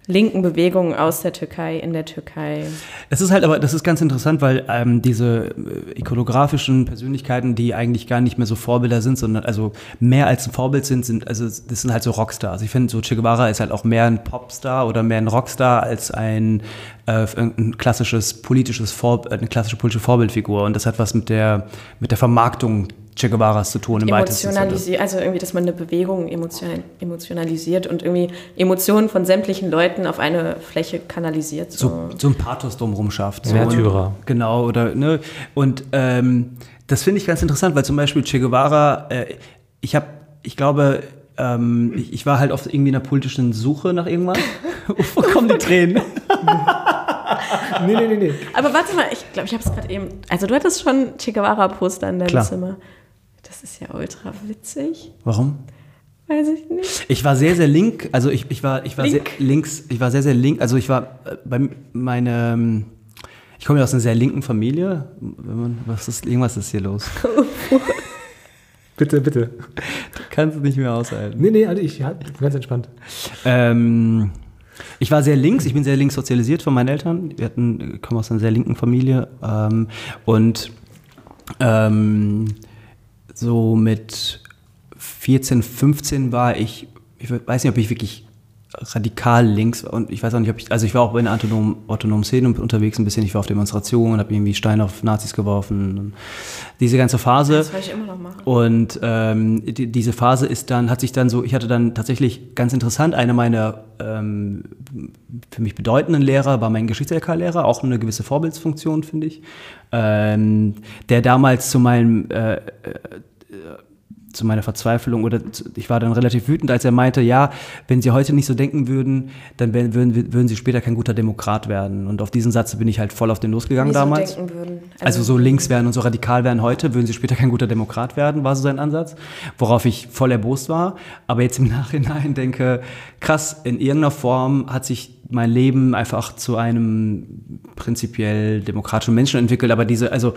linken Bewegungen aus der Türkei, in der Türkei. Es ist halt aber, das ist ganz interessant, weil ähm, diese äh, ikonografischen Persönlichkeiten, die eigentlich gar nicht mehr so Vorbilder sind, sondern also mehr als ein Vorbild sind, sind also das sind halt so Rockstars. Ich finde, so Che Guevara ist halt auch mehr ein Popstar oder mehr ein Rockstar als ein, äh, ein klassisches politisches Vor, eine klassische politische Vorbildfigur. Und das hat was mit der mit der Vermarktung Che Guevaras zu tun im weitesten Sinne. Emotionalisiert, also irgendwie, dass man eine Bewegung emotion, emotionalisiert und irgendwie Emotionen von sämtlichen Leuten auf eine Fläche kanalisiert. So. so, so ein Pathos drumherum schafft. So. Märtyrer. Und, genau, oder, ne? Und ähm, das finde ich ganz interessant, weil zum Beispiel Che Guevara, äh, ich habe, ich glaube, ähm, ich, ich war halt auf irgendwie einer politischen Suche nach irgendwas. Wo kommen die Tränen? Nee, nee, nee, nee. Aber warte mal, ich glaube, ich habe es gerade eben. Also, du hattest schon Che Guevara-Poster in deinem Klar. Zimmer. Das ist ja ultra witzig. Warum? Weiß ich nicht. Ich war sehr, sehr link, also ich, ich war, ich war Link? sehr links, ich war sehr, sehr link, also ich war äh, bei meinem, ich komme ja aus einer sehr linken Familie. Wenn man, was ist, irgendwas ist hier los. Bitte, bitte. Du kannst es nicht mehr aushalten. Nee, nee, also ich ja, bin ganz entspannt. Ähm, ich war sehr links, ich bin sehr links sozialisiert von meinen Eltern. Wir hatten, kommen aus einer sehr linken Familie. Ähm, und ähm, so mit 14, 15 war ich, ich weiß nicht, ob ich wirklich radikal links und ich weiß auch nicht, ob ich, also ich war auch in der autonomen, autonomen Szene unterwegs ein bisschen. Ich war auf Demonstrationen, habe irgendwie Steine auf Nazis geworfen. Und diese ganze Phase. Das ich immer noch machen. Und ähm, die, diese Phase ist dann, hat sich dann so, ich hatte dann tatsächlich ganz interessant, einer meiner ähm, für mich bedeutenden Lehrer war mein Geschichts-LK-Lehrer, auch eine gewisse Vorbildsfunktion, finde ich, ähm, der damals zu meinem äh, äh, zu meiner Verzweiflung oder zu, ich war dann relativ wütend, als er meinte, ja, wenn Sie heute nicht so denken würden, dann wären, würden, würden Sie später kein guter Demokrat werden. Und auf diesen Satz bin ich halt voll auf den losgegangen so damals. denken würden. Also so links werden und so radikal werden heute, würden sie später kein guter Demokrat werden, war so sein Ansatz, worauf ich voll erbost war. Aber jetzt im Nachhinein denke, krass, in irgendeiner Form hat sich mein Leben einfach zu einem prinzipiell demokratischen Menschen entwickelt. Aber diese, also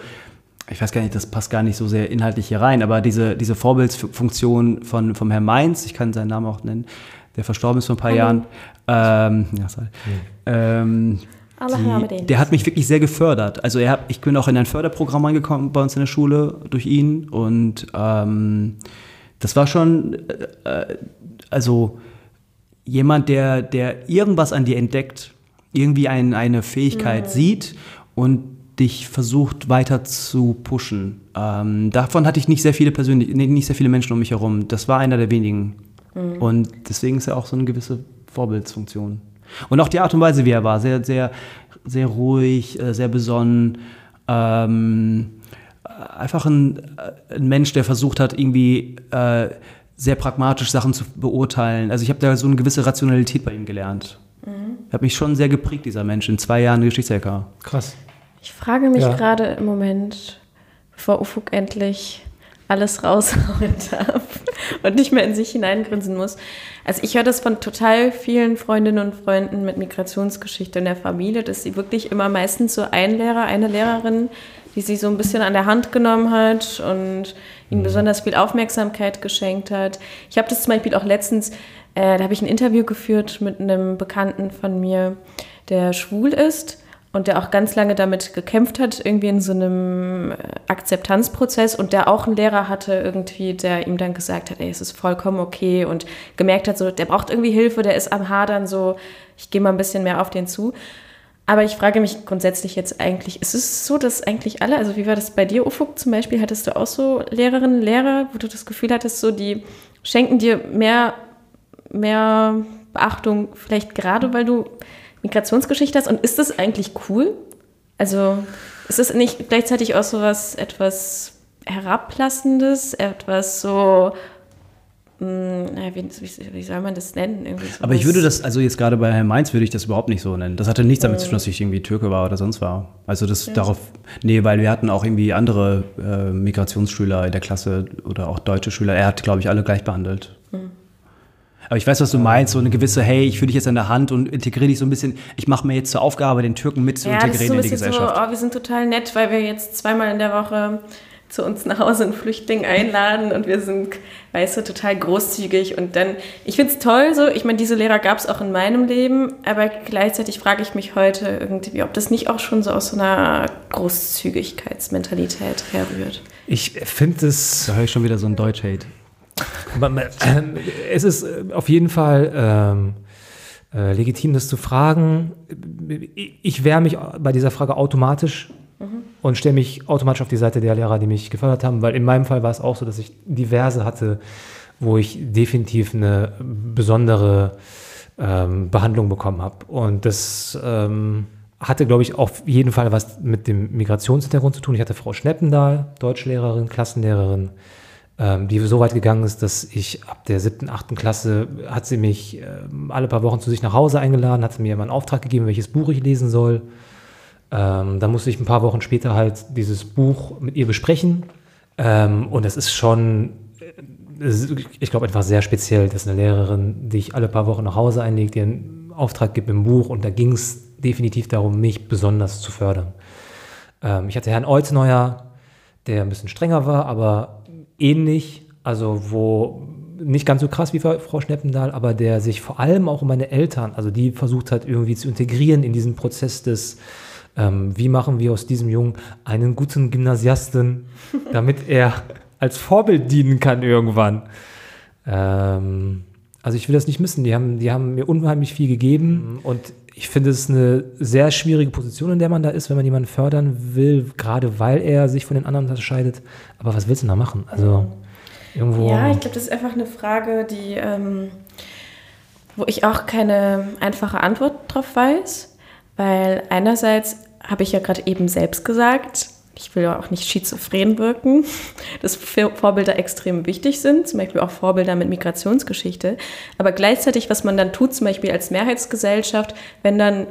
ich weiß gar nicht, das passt gar nicht so sehr inhaltlich hier rein, aber diese, diese Vorbildsfunktion von, vom Herrn Mainz, ich kann seinen Namen auch nennen, der verstorben ist vor ein paar Jahren, ähm, ja, sorry. Ähm, Allah die, der hat mich wirklich sehr gefördert. Also er hat, ich bin auch in ein Förderprogramm reingekommen bei uns in der Schule durch ihn und ähm, das war schon, äh, also jemand, der, der irgendwas an dir entdeckt, irgendwie ein, eine Fähigkeit sieht und dich versucht weiter zu pushen. Ähm, davon hatte ich nicht sehr viele persönlich, nee, nicht sehr viele Menschen um mich herum. Das war einer der wenigen. Und deswegen ist er auch so eine gewisse Vorbildsfunktion. Und auch die Art und Weise, wie er war, sehr, sehr, sehr ruhig, äh, sehr besonnen. Ähm, äh, einfach ein, äh, ein Mensch, der versucht hat, irgendwie äh, sehr pragmatisch Sachen zu beurteilen. Also ich habe da so eine gewisse Rationalität bei ihm gelernt. Hat mich schon sehr geprägt, dieser Mensch, in zwei Jahren Geschichts-LK. Krass. Ich frage mich Ja. gerade im Moment, bevor Ufuk endlich alles raushauen darf und nicht mehr in sich hineingrinsen muss. Also ich höre das von total vielen Freundinnen und Freunden mit Migrationsgeschichte in der Familie, dass sie wirklich immer meistens so ein Lehrer, eine Lehrerin, die sie so ein bisschen an der Hand genommen hat und ihnen besonders viel Aufmerksamkeit geschenkt hat. Ich habe das zum Beispiel auch letztens, äh, da habe ich ein Interview geführt mit einem Bekannten von mir, der schwul ist und der auch ganz lange damit gekämpft hat, irgendwie in so einem äh, Akzeptanzprozess und der auch einen Lehrer hatte irgendwie, der ihm dann gesagt hat, ey, es ist vollkommen okay und gemerkt hat, so, der braucht irgendwie Hilfe, der ist am Hadern, so, ich gehe mal ein bisschen mehr auf den zu. Aber ich frage mich grundsätzlich jetzt eigentlich, ist es so, dass eigentlich alle, also wie war das bei dir, Ufuk zum Beispiel, hattest du auch so Lehrerinnen, Lehrer, wo du das Gefühl hattest, so, die schenken dir mehr, mehr Beachtung, vielleicht gerade, weil du Migrationsgeschichte hast? Und ist das eigentlich cool? Also ist es nicht gleichzeitig auch so was etwas Herablassendes, etwas so, mh, na, wie, wie, soll man das nennen? Irgendwie Aber ich würde das, also jetzt gerade bei Herrn Mainz würde ich das überhaupt nicht so nennen. Das hatte nichts damit zu tun, dass ich irgendwie Türke war oder sonst war. Also das darauf, nee, weil wir hatten auch irgendwie andere äh, Migrationsschüler in der Klasse oder auch deutsche Schüler. Er hat, glaube ich, alle gleich behandelt. Aber ich weiß, was du meinst, so eine gewisse, hey, ich fühle dich jetzt an der Hand und integriere dich so ein bisschen, ich mache mir jetzt zur Aufgabe, den Türken mit zu Ja, das ist so integrieren ein in die bisschen so, Gesellschaft. oh, wir sind total nett, weil wir jetzt zweimal in der Woche zu uns nach Hause einen Flüchtling einladen und wir sind, weißt du, total großzügig und dann, ich finde es toll so, ich meine, diese Lehrer gab es auch in meinem Leben, aber gleichzeitig frage ich mich heute irgendwie, ob das nicht auch schon so aus so einer Großzügigkeitsmentalität herrührt. Ich finde es. Da höre ich schon wieder so ein Deutsch-Hate. Ähm, Es ist äh, auf jeden Fall ähm, äh, legitim, das zu fragen. Ich- wehre mich bei dieser Frage automatisch und stelle mich automatisch auf die Seite der Lehrer, die mich gefördert haben, weil in meinem Fall war es auch so, dass ich diverse hatte, wo ich definitiv eine besondere ähm, Behandlung bekommen habe. Und das ähm, hatte, glaube ich, auf jeden Fall was mit dem Migrationshintergrund zu tun. Ich hatte Frau Schneppendahl, Deutschlehrerin, Klassenlehrerin, die so weit gegangen ist, dass ich ab der siebten, achten Klasse hat sie mich ähm, alle paar Wochen zu sich nach Hause eingeladen, hat sie mir einen Auftrag gegeben, welches Buch ich lesen soll. Ähm, dann musste ich ein paar Wochen später halt dieses Buch mit ihr besprechen. Ähm, und das ist schon, äh, ich glaube, einfach sehr speziell, dass eine Lehrerin dich alle paar Wochen nach Hause einlegt, dir einen Auftrag gibt im Buch und da ging es definitiv darum, mich besonders zu fördern. Ähm, ich hatte Herrn Olzneuer, der ein bisschen strenger war, aber ähnlich, also wo nicht ganz so krass wie Frau Schneppendahl, aber der sich vor allem auch um meine Eltern, also die versucht hat, irgendwie zu integrieren in diesen Prozess des, ähm, wie machen wir aus diesem Jungen einen guten Gymnasiasten, damit er als Vorbild dienen kann irgendwann. Ähm, also ich will das nicht missen. Die haben, die haben mir unheimlich viel gegeben und ich finde es eine sehr schwierige Position, in der man da ist, wenn man jemanden fördern will, gerade weil er sich von den anderen unterscheidet. Aber was willst du da machen? Also irgendwo. Ja, ich glaube, das ist einfach eine Frage, die, ähm, wo ich auch keine einfache Antwort drauf weiß, weil einerseits habe ich ja gerade eben selbst gesagt, ich will ja auch nicht schizophren wirken, dass Vorbilder extrem wichtig sind, zum Beispiel auch Vorbilder mit Migrationsgeschichte. Aber gleichzeitig, was man dann tut, zum Beispiel als Mehrheitsgesellschaft, wenn dann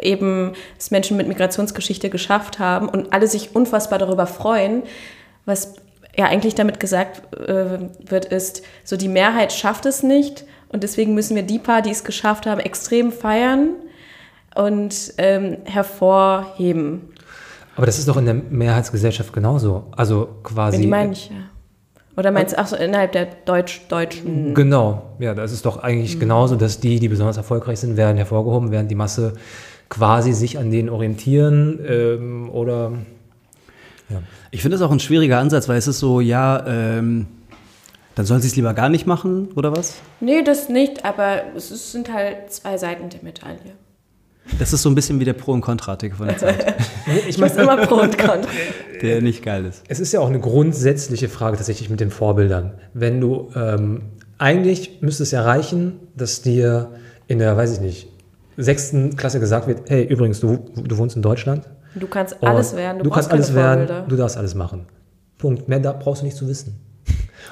eben es Menschen mit Migrationsgeschichte geschafft haben und alle sich unfassbar darüber freuen, was ja eigentlich damit gesagt äh, wird, ist, so die Mehrheit schafft es nicht und deswegen müssen wir die paar, die es geschafft haben, extrem feiern und ähm, hervorheben. Aber das ist doch in der Mehrheitsgesellschaft genauso. Also quasi. Die meine ich, ja. Oder meinst du, ach so, innerhalb der Deutsch-Deutschen? Genau, ja, das ist doch eigentlich genauso, dass die, die besonders erfolgreich sind, werden hervorgehoben, während die Masse quasi sich an denen orientieren ähm, oder. Ich finde das auch ein schwieriger Ansatz, weil es ist so, ja, ähm, dann sollen sie es lieber gar nicht machen, oder was? Nee, das nicht, aber es ist- sind halt zwei Seiten der Medaille. Das ist so ein bisschen wie der Pro- und Kontra-Artikel von der Zeit, Ich muss immer Pro und Contra. der nicht geil ist. Es ist ja auch eine grundsätzliche Frage tatsächlich mit den Vorbildern. Wenn du, ähm, eigentlich müsste es ja reichen, dass dir in der, weiß ich nicht, sechsten Klasse gesagt wird, hey, übrigens, du, du wohnst in Deutschland. Du kannst alles werden. Du, Du, brauchst kannst alles keine werden, Vorbilder. du darfst alles machen. Punkt. Mehr da brauchst du nicht zu wissen.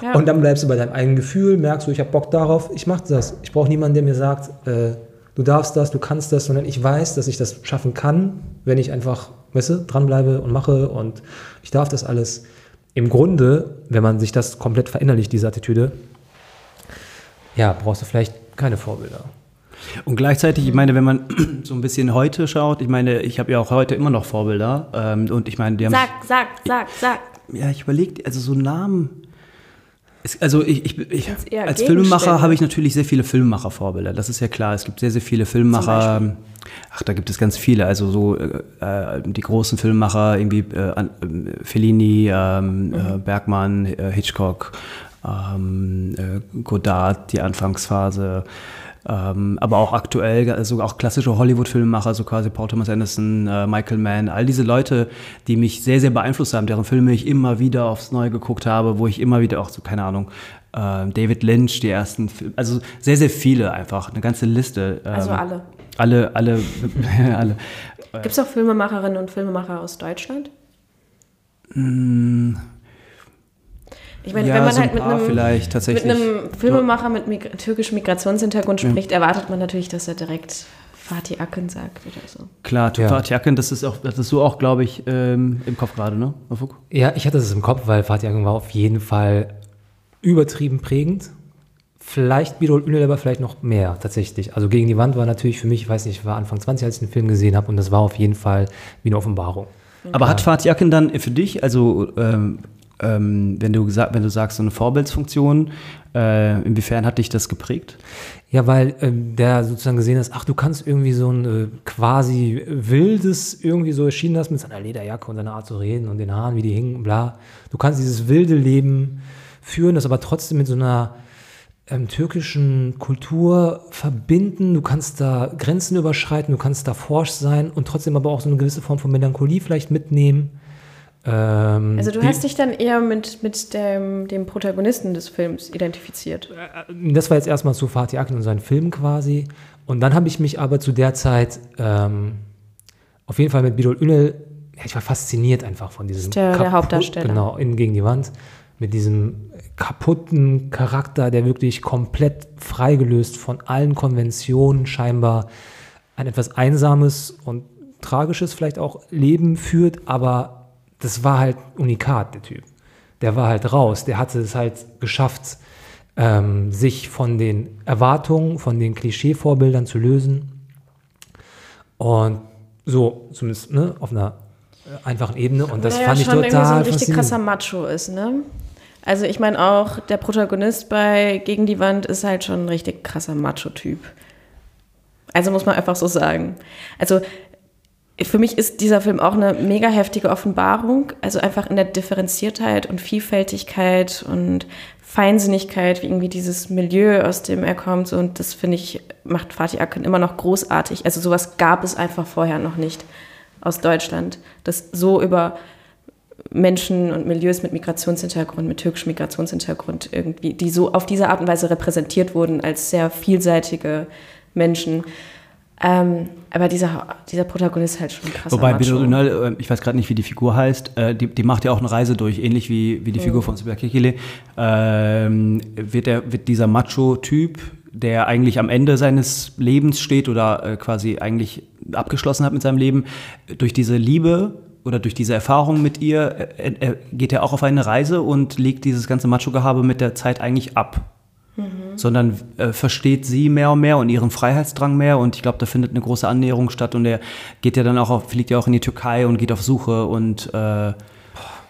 Ja. Und dann bleibst du bei deinem eigenen Gefühl, merkst du, ich habe Bock darauf, ich mache das. Ich brauche niemanden, der mir sagt, äh, du darfst das, du kannst das, sondern ich weiß, dass ich das schaffen kann, wenn ich einfach, weißt du, dranbleibe und mache und ich darf das alles. Im Grunde, wenn man sich das komplett verinnerlicht, diese Attitüde, ja, brauchst du vielleicht keine Vorbilder. Und gleichzeitig, ich meine, wenn man so ein bisschen heute schaut, ich meine, ich habe ja auch heute immer noch Vorbilder ähm, und ich meine, die haben Sag, sag, sag, sag. ja, ich überlege, also so Namen. Es, also ich, ich, ich als Filmemacher habe ich natürlich sehr viele Filmemacher-Vorbilder. Das ist ja klar. Es gibt sehr, sehr viele Filmemacher. Ach, da gibt es ganz viele. Also so äh, äh, die großen Filmemacher, irgendwie äh, äh, Fellini, ähm, äh, Bergmann, äh, Hitchcock, ähm, äh, Godard, die Anfangsphase. Ähm, aber auch aktuell, also auch klassische Hollywood-Filmemacher, so quasi Paul Thomas Anderson, äh, Michael Mann, all diese Leute, die mich sehr, sehr beeinflusst haben, deren Filme ich immer wieder aufs Neue geguckt habe, wo ich immer wieder auch so, keine Ahnung, äh, David Lynch, die ersten Filme, also sehr, sehr viele einfach, eine ganze Liste. Ähm, Also alle. Alle, alle, alle. Gibt es auch Filmemacherinnen und Filmemacher aus Deutschland? Ich meine, Ja, wenn man so halt mit einem, vielleicht mit einem Filmemacher mit Mig türkischem Migrationshintergrund spricht, erwartet man natürlich, dass er direkt Fatih Akın sagt oder so. Klar, Ja. Fatih Akın, das ist auch, das ist so auch, glaube ich, ähm, im Kopf gerade, ne? Mafuk? Ja, ich hatte das im Kopf, weil Fatih Akın war auf jeden Fall übertrieben prägend. Vielleicht Birol Ünel, aber vielleicht noch mehr tatsächlich. Also gegen die Wand war natürlich für mich, ich weiß nicht, ich war Anfang 20, als ich den Film gesehen habe und das war auf jeden Fall wie eine Offenbarung. Aber hat Fatih Akın dann für dich, also ähm, ähm, wenn, du gesagt, wenn du sagst, so eine Vorbildsfunktion, äh, inwiefern hat dich das geprägt? Ja, weil ähm, der sozusagen gesehen hat, ach, du kannst irgendwie so ein äh, quasi wildes irgendwie so erschienen hast mit seiner Lederjacke und seiner Art zu reden und den Haaren, wie die hingen, bla. Du kannst dieses wilde Leben führen, das aber trotzdem mit so einer ähm, türkischen Kultur verbinden. Du kannst da Grenzen überschreiten, du kannst da forsch sein und trotzdem aber auch so eine gewisse Form von Melancholie vielleicht mitnehmen. Ähm, Also du die- hast dich dann eher mit, mit dem, dem Protagonisten des Films identifiziert. Das war jetzt erstmal zu Fatih Akin und seinen Film quasi. Und dann habe ich mich aber zu der Zeit ähm, auf jeden Fall mit Bidol Ünel, ja, ich war fasziniert einfach von diesem der- der Hauptdarsteller. Genau, innen gegen die Wand. Mit diesem kaputten Charakter, der wirklich komplett freigelöst von allen Konventionen scheinbar ein etwas einsames und tragisches vielleicht auch Leben führt, aber das war halt unikat, der Typ. der war halt raus. Der hatte es halt geschafft, ähm, sich von den Erwartungen, von den Klischee-Vorbildern zu lösen. Und so, zumindest ne, auf einer äh, einfachen Ebene. Und das Naja, fand ich irgendwie so total ein richtig krasser Macho ist, ne? Also ich meine auch, der Protagonist bei Gegen die Wand ist halt schon ein richtig krasser Macho-Typ. Also muss man einfach so sagen. Also für mich ist dieser Film auch eine mega heftige Offenbarung. Also einfach in der Differenziertheit und Vielfältigkeit und Feinsinnigkeit, wie irgendwie dieses Milieu, aus dem er kommt. Und das finde ich, macht Fatih Akin immer noch großartig. Also sowas gab es einfach vorher noch nicht aus Deutschland. Das so über Menschen und Milieus mit Migrationshintergrund, mit türkischem Migrationshintergrund irgendwie, die so auf diese Art und Weise repräsentiert wurden als sehr vielseitige Menschen. Ähm, aber dieser, dieser Protagonist ist halt schon ein krasser Wobei Ünal, äh, ich weiß gerade nicht, wie die Figur heißt, äh, die, die macht ja auch eine Reise durch, ähnlich wie, wie die Figur von Sibia Kekile. Ähm, wird, der, wird dieser Macho-Typ, der eigentlich am Ende seines Lebens steht oder äh, quasi eigentlich abgeschlossen hat mit seinem Leben, durch diese Liebe oder durch diese Erfahrung mit ihr, geht er auch auf eine Reise und legt dieses ganze Macho-Gehabe mit der Zeit eigentlich ab sondern äh, versteht sie mehr und mehr und ihren Freiheitsdrang mehr und ich glaube, da findet eine große Annäherung statt und er geht ja dann auch auf, fliegt ja auch in die Türkei und geht auf Suche und äh,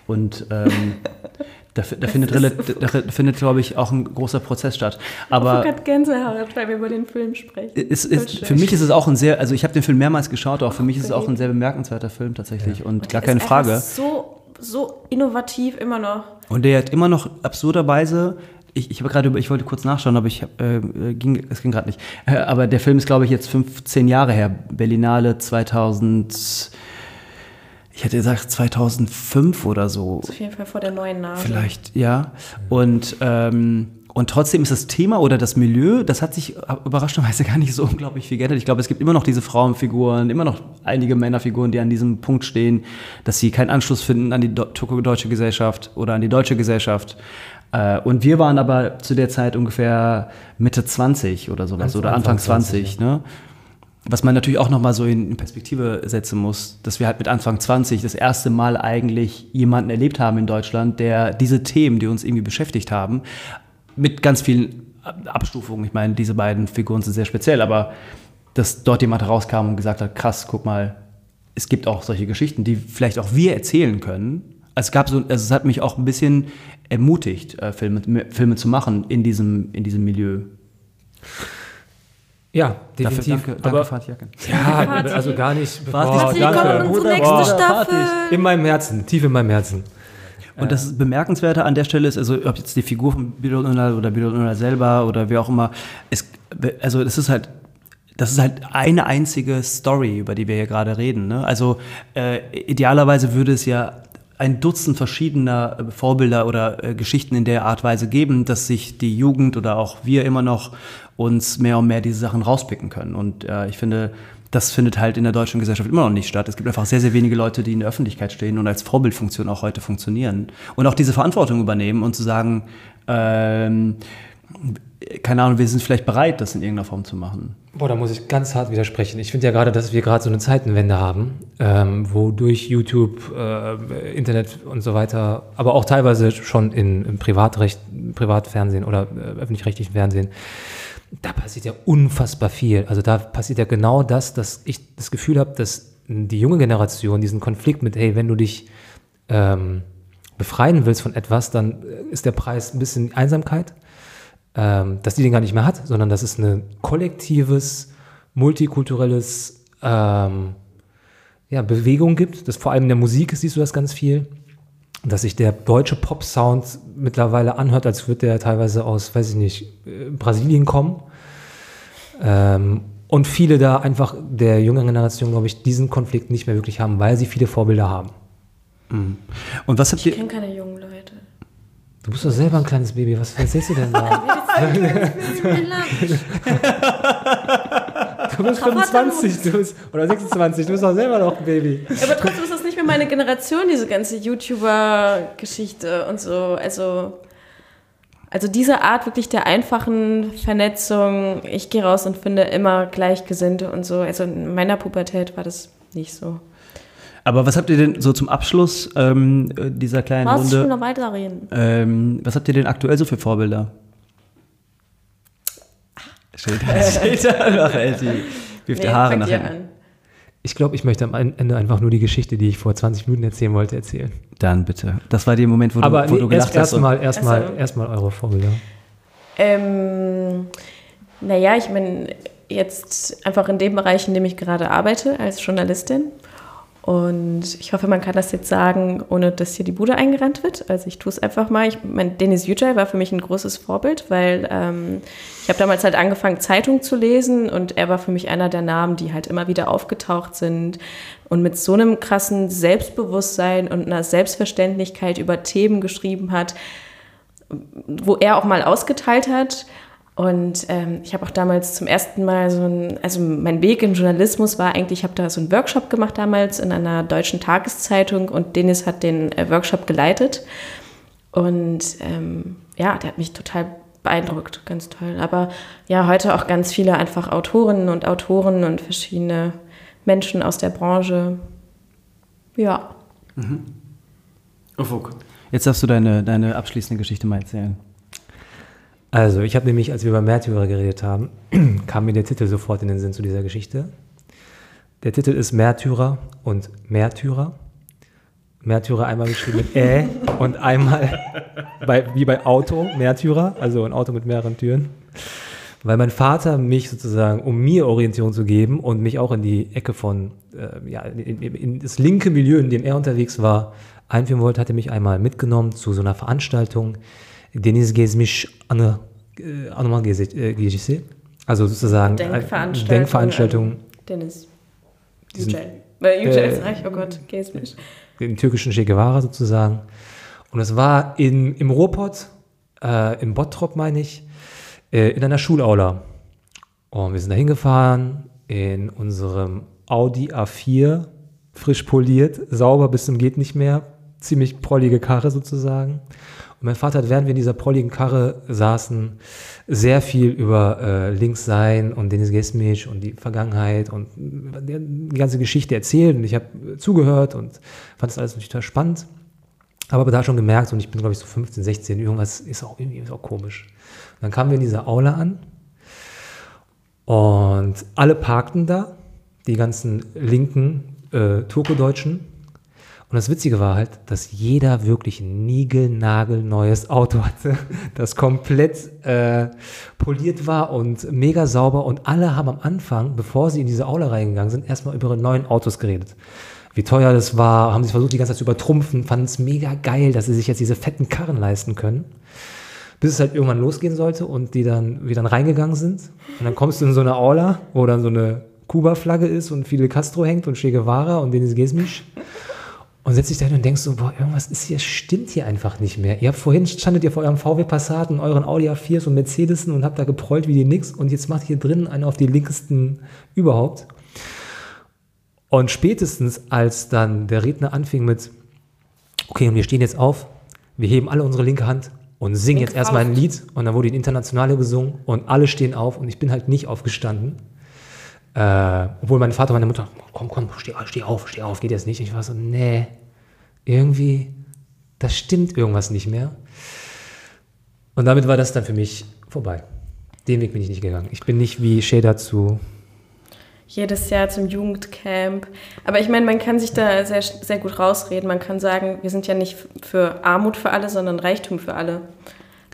und ähm, da, da findet, da findet glaube ich, auch ein großer Prozess statt. ich Aber habe Gänsehaut, weil wir über den Film sprechen. ist, schön. für mich ist es auch ein sehr, also ich habe den Film mehrmals geschaut, auch für mich ist es auch ein sehr bemerkenswerter Film tatsächlich und gar Der keine ist Frage. So, so innovativ immer noch. Und der hat immer noch absurderweise, ich, ich habe gerade, über- ich wollte kurz nachschauen, aber ich hab, äh, ging, es ging gerade nicht. Äh, aber der Film ist, glaube ich, jetzt 15 Jahre her. Berlinale 2000, ich hätte gesagt 2005 oder so. Auf jeden Fall vor der neuen Nase. Vielleicht, ja. Und, ähm, und trotzdem ist das Thema oder das Milieu, das hat sich überraschenderweise gar nicht so unglaublich viel geändert. Ich glaube, es gibt immer noch diese Frauenfiguren, immer noch einige Männerfiguren, die an diesem Punkt stehen, dass sie keinen Anschluss finden an die do- türko-deutsche Gesellschaft oder an die deutsche Gesellschaft. Äh, Und wir waren aber zu der Zeit ungefähr Mitte 20 oder sowas Anfang oder Anfang 20, 20, ne? Was man natürlich auch nochmal so in Perspektive setzen muss, dass wir halt mit Anfang 20 das erste Mal eigentlich jemanden erlebt haben in Deutschland, der diese Themen, die uns irgendwie beschäftigt haben, mit ganz vielen Ab- Abstufungen. Ich meine, diese beiden Figuren sind sehr speziell, aber dass dort jemand herauskam und gesagt hat, krass, guck mal, es gibt auch solche Geschichten, die vielleicht auch wir erzählen können. Es gab so, also es hat mich auch ein bisschen ermutigt, äh, Filme, Filme zu machen in diesem, in diesem Milieu. Ja, Dafür, definitiv. danke, danke aber, Fatih Akin. ja, Fatih. also gar nicht. Fatih. Danke. Willkommen in unsere Bruder, nächste Bruder, Staffel. In meinem Herzen, tief in meinem Herzen. Und das Bemerkenswerte an der Stelle ist, also ob jetzt die Figur von Bilal Unal oder Bilal Unal selber oder wer auch immer, es, also das ist halt, das ist halt eine einzige Story, über die wir hier gerade reden. Ne? Also äh, idealerweise würde es ja ein Dutzend verschiedener äh, Vorbilder oder äh, Geschichten in der Art Weise geben, dass sich die Jugend oder auch wir immer noch uns mehr und mehr diese Sachen rauspicken können. Und äh, ich finde, das findet halt in der deutschen Gesellschaft immer noch nicht statt. Es gibt einfach sehr, sehr wenige Leute, die in der Öffentlichkeit stehen und als Vorbildfunktion auch heute funktionieren. Und auch diese Verantwortung übernehmen und zu sagen, ähm, keine Ahnung, wir sind vielleicht bereit, das in irgendeiner Form zu machen. Boah, da muss ich ganz hart widersprechen. Ich finde ja gerade, dass wir gerade so eine Zeitenwende haben, ähm, wo YouTube, äh, Internet und so weiter, aber auch teilweise schon in, im Privatrecht, Privatfernsehen oder äh, öffentlich-rechtlichen Fernsehen, da passiert ja unfassbar viel. Also da passiert ja genau das, dass ich das Gefühl habe, dass die junge Generation diesen Konflikt mit, hey, wenn du dich ähm, befreien willst von etwas, dann ist der Preis ein bisschen Einsamkeit ähm, dass die den gar nicht mehr hat, sondern dass es ein kollektives, multikulturelles ähm, ja, Bewegung gibt. Das vor allem in der Musik siehst du das ganz viel. Dass sich der deutsche Pop-Sound mittlerweile anhört, als würde der teilweise aus, weiß ich nicht, äh, Brasilien kommen. Ähm, und viele da einfach der jüngeren Generation, glaube ich, diesen Konflikt nicht mehr wirklich haben, weil sie viele Vorbilder haben. Und was habt Ich ihr, kenne keine jungen Leute. Du bist doch selber ein kleines Baby, was erzählst du denn da? Du bist 25 du bist, oder 26, du bist doch selber noch ein Baby. Aber trotzdem ist das nicht mehr meine Generation, diese ganze YouTuber-Geschichte und so. Also, also diese Art wirklich der einfachen Vernetzung, ich gehe raus und finde immer Gleichgesinnte und so. Also in meiner Pubertät war das nicht so. Aber was habt ihr denn so zum Abschluss ähm, äh, dieser kleinen? Ich will Runde? noch weiterreden. Ähm, was habt ihr denn aktuell so für Vorbilder? Steht da, Raphael, die wirft die Nee, Haare nach an. Ich glaube, ich möchte am Ende einfach nur die Geschichte, die ich vor 20 Minuten erzählen wollte, erzählen. Dann bitte. Das war der Moment, wo Aber du, wo nee, du erst, gelacht hast. erstmal erstmal Ach so. erstmal eure Vorbilder. Ähm, naja, ich meine, jetzt einfach in dem Bereich, in dem ich gerade arbeite, als Journalistin. Und ich hoffe, man kann das jetzt sagen, ohne dass hier die Bude eingerannt wird. Also ich tue es einfach mal. Ich, mein, Dennis Yücel war für mich ein großes Vorbild, weil ähm, ich habe damals halt angefangen, Zeitung zu lesen und er war für mich einer der Namen, die halt immer wieder aufgetaucht sind und mit so einem krassen Selbstbewusstsein und einer Selbstverständlichkeit über Themen geschrieben hat, wo er auch mal ausgeteilt hat. Und ähm, ich habe auch damals zum ersten Mal so ein, also mein Weg im Journalismus war eigentlich, ich habe da so einen Workshop gemacht damals in einer deutschen Tageszeitung und Dennis hat den äh, Workshop geleitet. Und ähm, ja, der hat mich total beeindruckt, ganz toll. Aber ja, heute auch ganz viele einfach Autorinnen und Autoren und verschiedene Menschen aus der Branche. Ja. Ufuk. Jetzt darfst du deine, deine abschließende Geschichte mal erzählen. Also, ich habe nämlich, als wir über Märtyrer geredet haben, kam mir der Titel sofort in den Sinn zu dieser Geschichte. Der Titel ist Märtyrer und Märtyrer. Märtyrer einmal geschrieben mit Ä und einmal bei, wie bei Auto, Märtyrer, also ein Auto mit mehreren Türen. Weil mein Vater mich sozusagen, um mir Orientierung zu geben und mich auch in die Ecke von, äh, ja, in, in, in das linke Milieu, in dem er unterwegs war, einführen wollte, hat er mich einmal mitgenommen zu so einer Veranstaltung, Deniz gezmiş anı, äh, anıma äh, gecesi. Also sozusagen äh, Denkveranstaltung. Denkveranstaltung Dennis. Diesen- Yücel. Weil Yücel äh, ist reich, oh Gott, Gesmisch. den türkischen Che Guevara sozusagen. Und es war in, im Ruhrpott, äh, im Bottrop meine ich, äh, in einer Schulaula. Und wir sind da hingefahren in unserem Audi A4, frisch poliert, sauber bis zum geht nicht mehr, ziemlich prollige Karre sozusagen. Und mein Vater hat, während wir in dieser prolligen Karre saßen, sehr viel über äh, Linkssein und Denis Gesmic und die Vergangenheit und äh, die ganze Geschichte erzählt. Und ich habe äh, zugehört und fand das alles natürlich total spannend. Aber da schon gemerkt, und ich bin, glaube ich, so 15, 16, irgendwas ist auch irgendwie ist auch komisch. Und dann kamen wir in dieser Aula an und alle parkten da, die ganzen linken äh, Turkodeutschen. Und das Witzige war halt, dass jeder wirklich ein niegelnagelneues Auto hatte, das komplett äh, poliert war und mega sauber. Und alle haben am Anfang, bevor sie in diese Aula reingegangen sind, erstmal über ihre neuen Autos geredet. Wie teuer das war, haben sie versucht, die ganze Zeit zu übertrumpfen, fanden es mega geil, dass sie sich jetzt diese fetten Karren leisten können. Bis es halt irgendwann losgehen sollte und die dann, wir dann reingegangen sind. Und dann kommst du in so eine Aula, wo dann so eine Kuba-Flagge ist und Fidel Castro hängt und Che Guevara und Denis Gesmisch. Und setzt dich da hin und denkst so, boah, irgendwas ist hier, stimmt hier einfach nicht mehr. Ihr habt vorhin, standet ihr vor eurem VW Passat und euren Audi A4 und Mercedesen und habt da geprollt wie die nix und jetzt macht hier drin einen auf die linkesten überhaupt. Und spätestens, als dann der Redner anfing mit, okay, und wir stehen jetzt auf, wir heben alle unsere linke Hand und singen jetzt erstmal ein Lied und dann wurde die Internationale gesungen und alle stehen auf und ich bin halt nicht aufgestanden. Äh, obwohl mein Vater und meine Mutter, komm, komm, steh, steh auf, steh auf, geht jetzt nicht. Und ich war so, nee, irgendwie, das stimmt irgendwas nicht mehr. Und damit war das dann für mich vorbei. Den Weg bin ich nicht gegangen. Ich bin nicht wie Shader zu. jedes Jahr zum Jugendcamp. Aber ich meine, man kann sich da sehr, sehr gut rausreden. Man kann sagen, wir sind ja nicht für Armut für alle, sondern Reichtum für alle.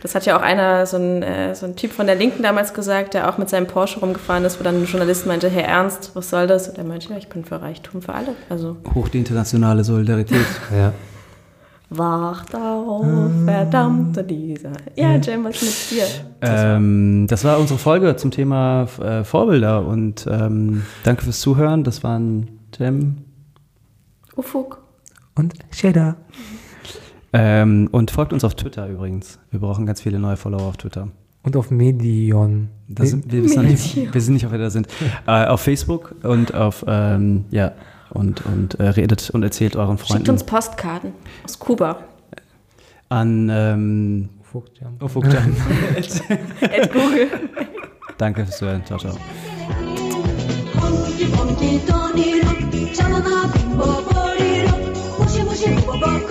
Das hat ja auch einer, so ein, äh, so ein Typ von der Linken damals gesagt, der auch mit seinem Porsche rumgefahren ist, wo dann ein Journalist meinte, Herr Ernst, was soll das? Und er meinte, ja, ich bin für Reichtum für alle. Also, Hoch die internationale Solidarität. Ja. wacht auf, verdammte dieser. Ja, Jam, was mit dir? ähm, das war unsere Folge zum Thema äh, Vorbilder und ähm, danke fürs Zuhören. Das waren Jem Ufuk. Und Shader. Ähm, und folgt uns auf Twitter übrigens. Wir brauchen ganz viele neue Follower auf Twitter. Und auf Medion. Sind, wir, wissen Nicht, wir sind nicht, ob wir da sind. Äh, auf Facebook und auf, ähm, ja, und, und äh, redet und erzählt euren Freunden. Schickt uns Postkarten aus Kuba. An ähm, Ufukjam. Ufukjam. Oh, at Google. Danke fürs Zuhören. Ciao, ciao. Bongi,